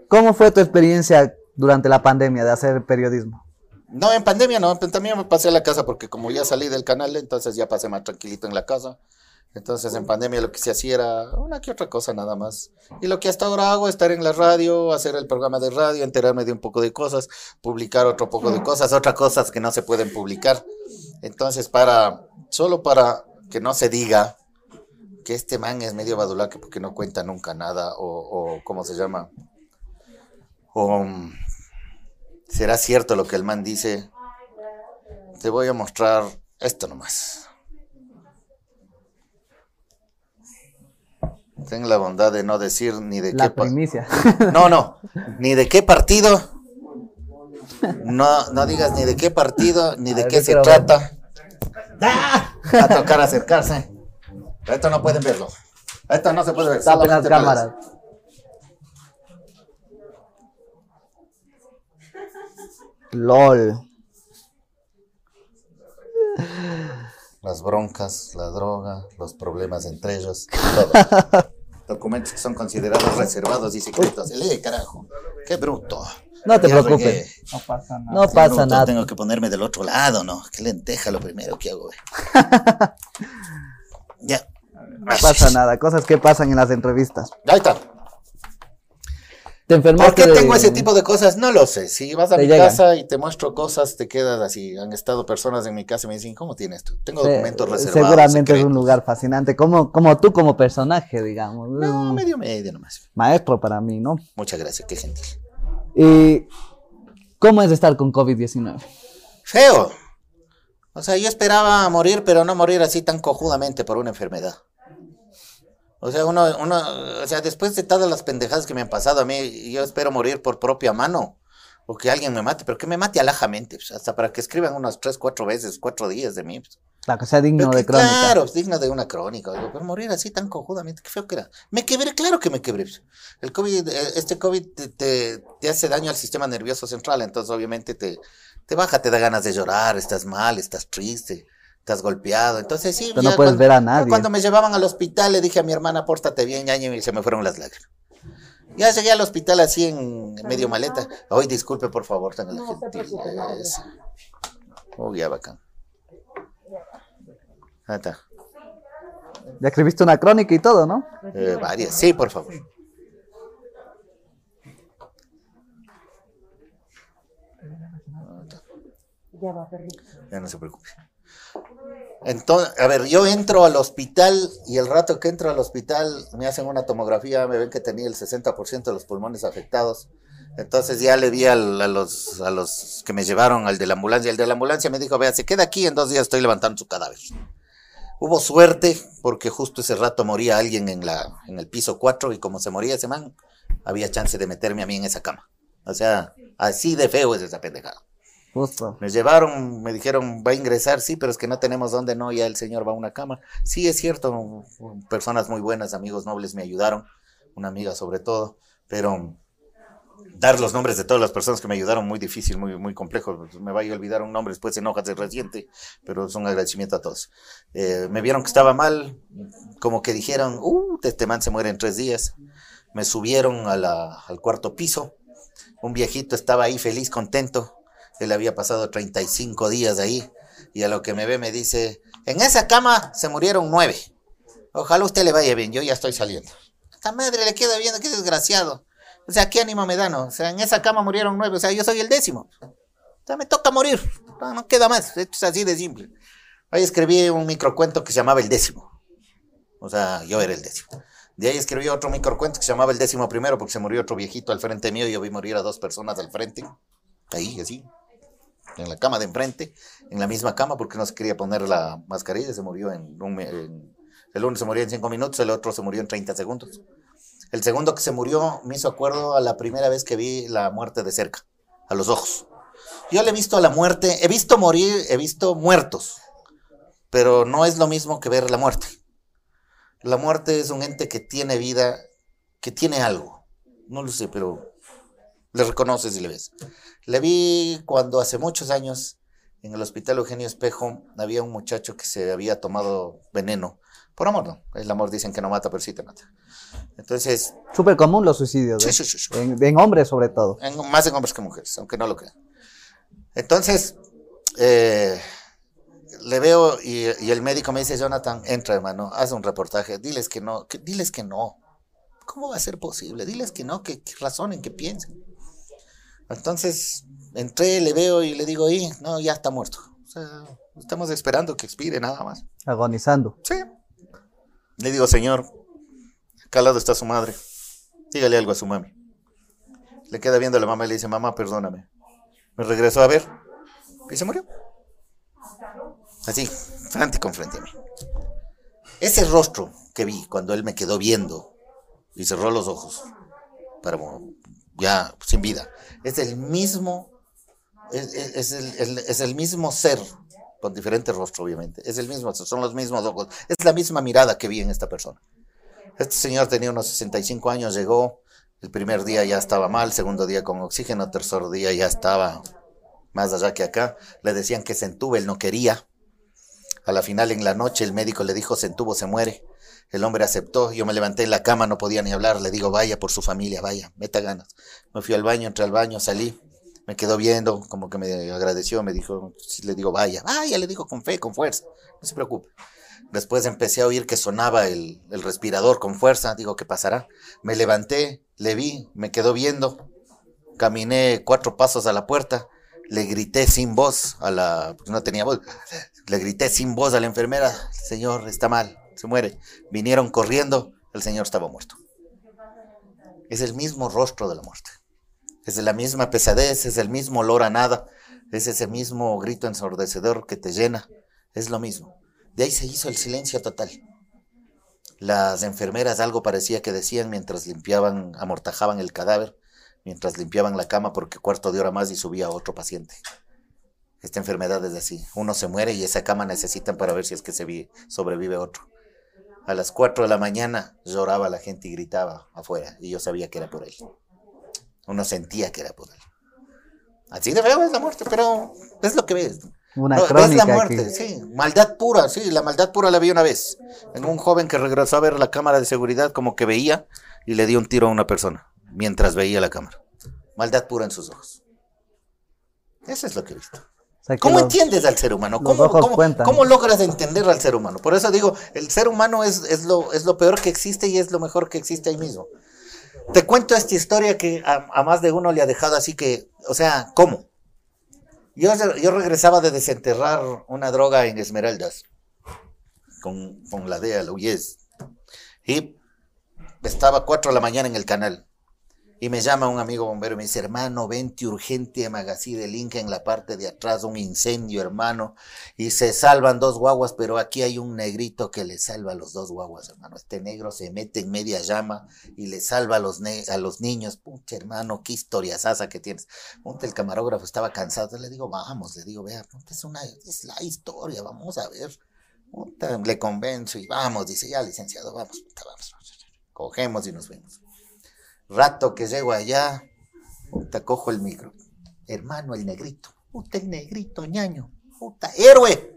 ¿Cómo fue tu experiencia durante la pandemia de hacer periodismo? No, en pandemia no, pandemia me pasé a la casa porque como ya salí del canal, entonces ya pasé más tranquilito en la casa. Entonces en pandemia lo que se hacía era una que otra cosa nada más. Y lo que hasta ahora hago es estar en la radio, hacer el programa de radio, enterarme de un poco de cosas, publicar otro poco de cosas, otras cosas que no se pueden publicar. Entonces para, solo para que no se diga que este man es medio badulaque porque no cuenta nunca nada o, o ¿cómo se llama? O... mm, ¿Será cierto lo que el man dice? Te voy a mostrar esto nomás. Ten la bondad de no decir ni de qué La pa- primicia. No, no, ni de qué partido. No, no digas ni de qué partido, ni de ver, qué se ver. Va a tocar acercarse. Esto no pueden verlo. Esto no se puede ver. Tapen las cámaras. LOL. Las broncas, la droga, los problemas entre ellos, todo. Documentos que son considerados reservados y secretos. Lee, carajo. Qué bruto. No te preocupes. No pasa nada. No pasa bruto, nada. Tengo que ponerme del otro lado, ¿no? Qué lenteja lo primero que hago. güey. ya. No pasa nada. Cosas que pasan en las entrevistas. Ahí está. te. ¿Por qué tengo ese tipo de cosas? No lo sé. Si vas a mi casa y te muestro cosas, te quedas así. Han estado personas en mi casa y me dicen, ¿cómo tienes esto? Tengo documentos reservados. Seguramente es un lugar fascinante, como, como tú como personaje, digamos. No, medio medio nomás. Maestro para mí, ¿no? Muchas gracias, qué gentil. ¿Y cómo es estar con COVID-19? Feo. O sea, yo esperaba morir, pero no morir así tan cojudamente por una enfermedad. O sea, uno, uno, o sea, después de todas las pendejadas que me han pasado a mí, yo espero morir por propia mano. O que alguien me mate, pero que me mate alajamente, pues, hasta para que escriban unas tres, cuatro veces, cuatro días de mí. Pues. Claro, que sea digno de crónica. Claro, digno de una crónica. pero morir así tan cojudamente, qué feo que era. Me quebré, claro que me quebré. El COVID, eh, este COVID te, te, hace daño al sistema nervioso central, entonces obviamente te, te baja, te da ganas de llorar, estás mal, estás triste estás golpeado. Entonces sí. no puedes cuando, ver a nadie. Cuando me llevaban al hospital le dije a mi hermana, pórtate bien, ya, y se me fueron las lágrimas. Ya llegué al hospital así en medio maleta. Hoy disculpe, por favor, tenga la no, Oh, ya bacán. Ahí está. Ya escribiste una crónica y todo, ¿no? Eh, varias, sí, por favor. Ya no se preocupe. Entonces, a ver, yo entro al hospital y el rato que entro al hospital me hacen una tomografía, me ven que tenía el 60% de los pulmones afectados. Entonces ya le vi a, los, a los que me llevaron al de la ambulancia. El de la ambulancia me dijo, vea, se queda aquí, en dos días estoy levantando su cadáver. Hubo suerte porque justo ese rato moría alguien en, la, en el piso 4 y como se moría ese man, había chance de meterme a mí en esa cama. O sea, así de feo es esa pendejada. Me llevaron, me dijeron, va a ingresar, sí, pero es que no tenemos dónde, no, ya el señor va a una cama. Sí, es cierto, personas muy buenas, amigos nobles me ayudaron, una amiga sobre todo, pero dar los nombres de todas las personas que me ayudaron muy difícil, muy, muy complejo. Me vaya a olvidar un nombre después se enoja de reciente, pero es un agradecimiento a todos. Eh, me vieron que estaba mal, como que dijeron, uh, este man se muere en tres días. Me subieron a al cuarto piso. Un viejito estaba ahí feliz, contento él había pasado 35 días ahí y a lo que me ve me dice, en esa cama se murieron nueve. Ojalá usted le vaya bien, yo ya estoy saliendo. Esta madre le queda viendo, qué desgraciado. O sea, qué ánimo me da, ¿no? O sea, en esa cama murieron nueve, o sea, yo soy el décimo. O sea, me toca morir, no, queda más, esto es así de simple. Ahí escribí un microcuento que se llamaba El décimo. O sea, yo era el décimo. De ahí escribí otro microcuento que se llamaba El décimo primero porque se murió otro viejito al frente mío y yo vi morir a dos personas al frente. Ahí, así en la cama de enfrente, en la misma cama, porque no se quería poner la mascarilla, se murió en, un, el uno se murió en cinco minutos, el otro se murió en 30 segundos. El segundo que se murió me hizo acuerdo a la primera vez que vi la muerte de cerca, a los ojos. Yo le he visto a la muerte, he visto morir, he visto muertos, pero no es lo mismo que ver la muerte. La muerte es un ente que tiene vida, que tiene algo. No lo sé, pero le reconoces y le ves. Le vi cuando hace muchos años en el hospital Eugenio Espejo había un muchacho que se había tomado veneno. Por amor, no. El amor dicen que no mata, pero sí te mata. Entonces. Súper común los suicidios. Sí, ¿eh? sí, sí, en, hombres, sobre todo. más en hombres que mujeres, aunque no lo crean. Entonces, eh, le veo y, el médico me dice: Jonathan, entra, hermano, haz un reportaje. Diles que no. diles que no. ¿Cómo va a ser posible? Diles que no, que, que razonen, que piensen. Entonces entré, le veo y le digo, y no, ya está muerto. O sea, estamos esperando que expire nada más. Agonizando. Sí. Le digo, señor, acá al lado está su madre. Dígale algo a su mami. Le queda viendo a la mamá y le dice, mamá, perdóname. Me regresó a ver y se murió. Así, frente con frente a mí. Ese rostro que vi cuando él me quedó viendo y cerró los ojos para ya sin vida. Es el mismo, es, el, mismo ser, con diferente rostro, obviamente. Es el mismo, son los mismos ojos. Es la misma mirada que vi en esta persona. Este señor tenía unos 65 años, llegó, el primer día ya estaba mal, segundo día con oxígeno, tercer día ya estaba más allá que acá. Le decían que se entuve, él no quería. A la final en la noche el médico le dijo se entubo, se muere. El hombre aceptó, yo me levanté en la cama, no podía ni hablar, le digo, vaya por su familia, vaya, meta ganas. Me fui al baño, entré al baño, salí, Me quedó viendo, como que me agradeció, me dijo, le digo, vaya, vaya, le digo con fe, con fuerza, no se preocupe. Después empecé a oír que sonaba el, el respirador con fuerza, digo, ¿qué pasará? Me levanté, le vi, me quedó viendo, caminé cuatro pasos a la puerta, le grité sin voz a la, no tenía voz, le grité sin voz a la enfermera, señor, está mal, se muere. Vinieron corriendo, el señor estaba muerto. Es el mismo rostro de la muerte. Es la misma pesadez, es el mismo olor a nada, es ese mismo grito ensordecedor que te llena, es lo mismo. De ahí se hizo el silencio total. Las enfermeras algo parecía que decían mientras limpiaban, amortajaban el cadáver, mientras limpiaban la cama porque cuarto de hora más y subía otro paciente. Esta enfermedad es así. Uno se muere y esa cama necesitan para ver si es que se sobrevive otro. A las 4 de la mañana lloraba la gente y gritaba afuera y yo sabía que era por él. Uno sentía que era por él. Así de feo es la muerte, pero es lo que ves. Una crónica es la muerte, sí. Maldad pura, sí. La maldad pura la vi una vez. En un joven que regresó a ver la cámara de seguridad como que veía y le dio un tiro a una persona mientras veía la cámara. Maldad pura en sus ojos. Eso es lo que he visto. ¿Cómo entiendes al ser humano? ¿Cómo, logras entender al ser humano? Por eso digo, el ser humano es, lo, es lo peor que existe y es lo mejor que existe ahí mismo. Te cuento esta historia que a, más de uno le ha dejado así que, o sea, ¿cómo? Yo, yo regresaba de desenterrar una droga en Esmeraldas con, con la DEA, la UYES. Y estaba cuatro de la mañana en el canal. Y me llama un amigo bombero y me dice, hermano, vente urgente a Magací de en la parte de atrás, un incendio, hermano. Y se salvan dos guaguas, pero aquí hay un negrito que le salva a los dos guaguas, hermano. Este negro se mete en media llama y le salva a los, niños. Pucha, hermano, qué historia sasa que tienes. Ponte, el camarógrafo estaba cansado. Le digo, vamos, le digo, vea, es, una, es la historia, vamos a ver. le convenzo y vamos, dice, ya, licenciado, vamos, vamos. Cogemos y nos vemos. Rato que llego allá, puta, cojo el micro. Hermano, el negrito. Puta, el negrito, ñaño. Puta, héroe.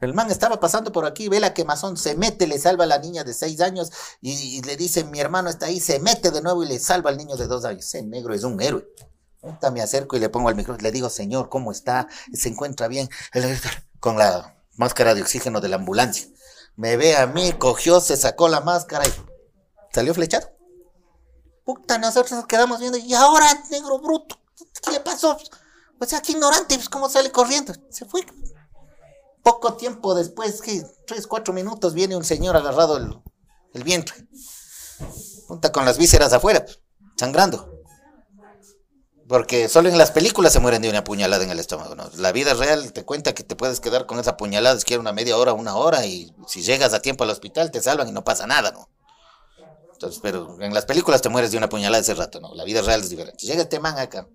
El man estaba pasando por aquí, ve la quemazón, se mete, le salva a la niña de seis años y, le dice, mi hermano está ahí, se mete de nuevo y le salva al niño de dos años. Ese negro es un héroe. Puta, me acerco y le pongo el micro, le digo, señor, ¿cómo está? ¿Se encuentra bien? Con la máscara de oxígeno de la ambulancia. Me ve a mí, cogió, se sacó la máscara y salió flechado. Puta, nosotros nos quedamos viendo. Y ahora, negro bruto, ¿qué le pasó? O sea, qué ignorante, pues cómo sale corriendo. Se fue. Poco tiempo después, que tres, cuatro minutos, viene un señor agarrado el, el vientre. Punta con las vísceras afuera, sangrando. Porque solo en las películas se mueren de una puñalada en el estómago. ¿no? La vida real te cuenta que te puedes quedar con esa puñalada, que una media hora, una hora, y si llegas a tiempo al hospital te salvan y no pasa nada, ¿no? Pero en las películas te mueres de una puñalada ese rato, ¿no? La vida real es diferente. Llega este man acá,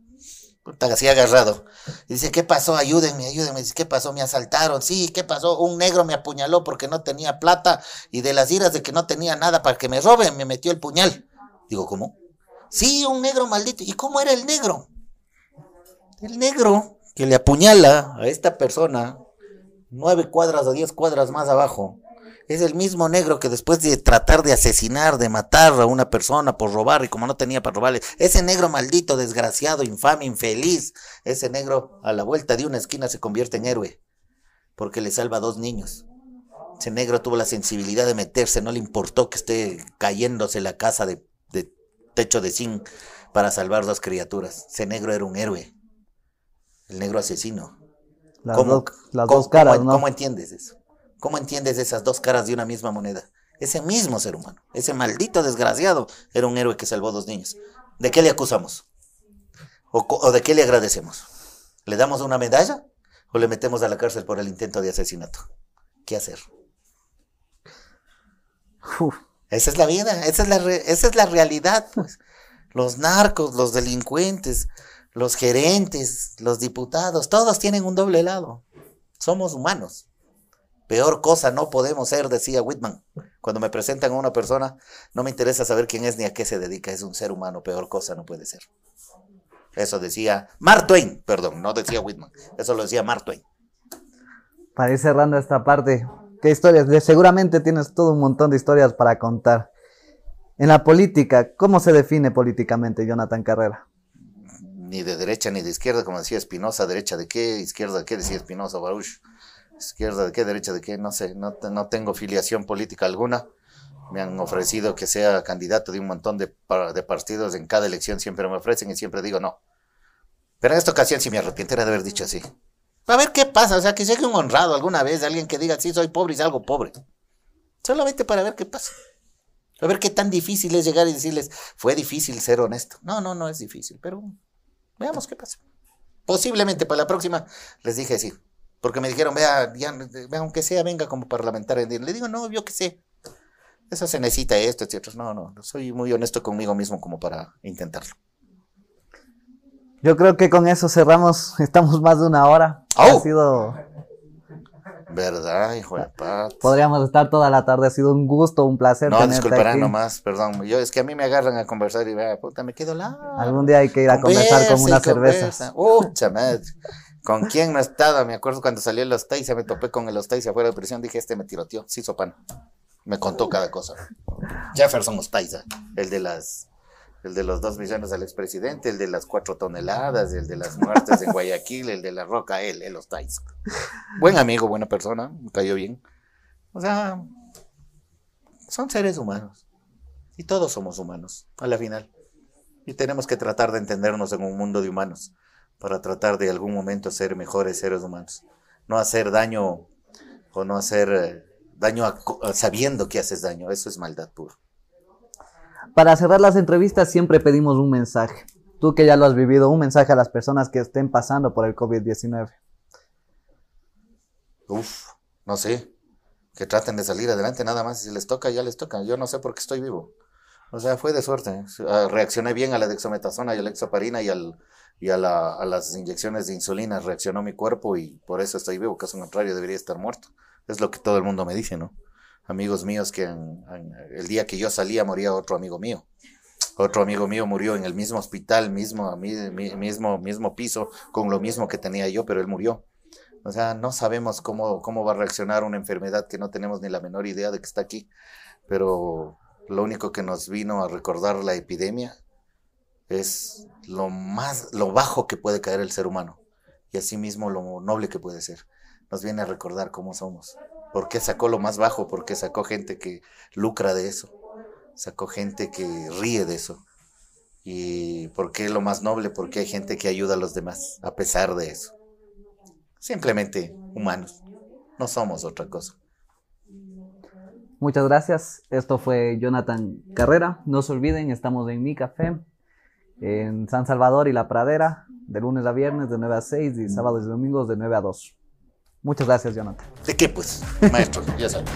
puta, así agarrado. Y dice, ¿qué pasó? Ayúdenme, ayúdenme. Dice, ¿qué pasó? Me asaltaron. Sí, ¿qué pasó? Un negro me apuñaló porque no tenía plata y de las iras de que no tenía nada para que me roben, me metió el puñal. Digo, ¿cómo? Sí, un negro maldito. ¿Y cómo era el negro? El negro que le apuñala a esta persona nueve cuadras o diez cuadras más abajo es el mismo negro que después de tratar de asesinar, de matar a una persona por robar y como no tenía para robarle, ese negro maldito, desgraciado, infame, infeliz, ese negro a la vuelta de una esquina se convierte en héroe porque le salva a dos niños. Ese negro tuvo la sensibilidad de meterse, no le importó que esté cayéndose la casa de, techo de zinc para salvar dos criaturas. Ese negro era un héroe. El negro asesino. Las, dos, las dos caras, ¿no? ¿Cómo entiendes eso? ¿Cómo entiendes esas dos caras de una misma moneda? Ese mismo ser humano, ese maldito desgraciado, era un héroe que salvó dos niños. ¿De qué le acusamos? ¿O, de qué le agradecemos? ¿Le damos una medalla o le metemos a la cárcel por el intento de asesinato? ¿Qué hacer? Esa es la vida, esa es la, esa es la realidad. Pues. Los narcos, los delincuentes, los gerentes, los diputados, todos tienen un doble lado. Somos humanos. Peor cosa no podemos ser, decía Whitman. Cuando me presentan a una persona, no me interesa saber quién es ni a qué se dedica, es un ser humano, peor cosa no puede ser. Eso decía Mark Twain, perdón, no decía Whitman, eso lo decía Mark Twain. Para ir cerrando esta parte, ¿qué historias? seguramente tienes todo un montón de historias para contar. En la política, ¿cómo se define políticamente Jonathan Carrera? ni de derecha ni de izquierda, como decía Espinosa, derecha de qué, izquierda de qué, decía Espinosa, Baruch, izquierda de qué, derecha de qué, no sé, no, no tengo filiación política alguna. Me han ofrecido que sea candidato de un montón de, partidos en cada elección, siempre me ofrecen y siempre digo no. Pero en esta ocasión sí me arrepiento de haber dicho así. A ver qué pasa, o sea, que llegue un honrado alguna vez, alguien que diga, sí, soy pobre y salgo pobre. Solamente para ver qué pasa. A ver qué tan difícil es llegar y decirles, fue difícil ser honesto. No, no, no es difícil, pero veamos qué pasa. Posiblemente para la próxima les dije sí, porque me dijeron, vea, ya, aunque sea, venga como parlamentario. Le digo, no, yo qué sé. Eso se necesita esto, etc. No, no, soy muy honesto conmigo mismo como para intentarlo. Yo creo que con eso cerramos. Estamos más de una hora. Ha sido. ¿Verdad, hijo de paz? Podríamos estar toda la tarde. Ha sido un gusto, un placer. No, disculparán nomás, perdón. Yo es que a mí me agarran a conversar y vea, puta, me quedo la. Algún día hay que ir a conversar con unas cervezas. Ucha, ¿Con quién no he estado? Me acuerdo cuando salió el se me topé con el se afuera de prisión. Dije, este me tiroteó. Sí, sopano. Me contó cada cosa. Jefferson Ostaiza, el de las el de los dos millones al expresidente, el de las cuatro toneladas, el de las muertes en Guayaquil, el de la roca, él, los trae. Buen amigo, buena persona, me cayó bien. O sea, son seres humanos. Y todos somos humanos, a la final. Y tenemos que tratar de entendernos en un mundo de humanos, para tratar de algún momento ser mejores seres humanos. No hacer daño o no hacer eh, daño sabiendo que haces daño, eso es maldad pura. Para cerrar las entrevistas siempre pedimos un mensaje. Tú que ya lo has vivido, un mensaje a las personas que estén pasando por el COVID-19. Uf, no sé. Que traten de salir adelante nada más. Si les toca, ya les toca. Yo no sé por qué estoy vivo. O sea, fue de suerte. Ah, reaccioné bien a la dexametasona y a la exoparina y, al, y a, las inyecciones de insulina. Reaccionó mi cuerpo y por eso estoy vivo. Caso contrario, debería estar muerto. Es lo que todo el mundo me dice, ¿no? amigos míos que el día que yo salía moría otro amigo mío. Otro amigo mío murió en el mismo hospital, mismo, mismo, mismo piso, con lo mismo que tenía yo, pero él murió. O sea, no sabemos cómo, cómo va a reaccionar una enfermedad que no tenemos ni la menor idea de que está aquí. Pero lo único que nos vino a recordar la epidemia es lo más, lo bajo que puede caer el ser humano y asimismo lo noble que puede ser. Nos viene a recordar cómo somos. ¿Por qué sacó lo más bajo? Porque sacó gente que lucra de eso. Sacó gente que ríe de eso. ¿Y por qué lo más noble? Porque hay gente que ayuda a los demás, a pesar de eso. Simplemente humanos. No somos otra cosa. Muchas gracias. Esto fue Jonathan Carrera. No se olviden, estamos en Mi Café, en San Salvador y La Pradera, de lunes a viernes de 9 a 6 y sábados y domingos de 9 a 2. Muchas gracias, Jonathan. ¿De qué, pues, maestro? ya saben.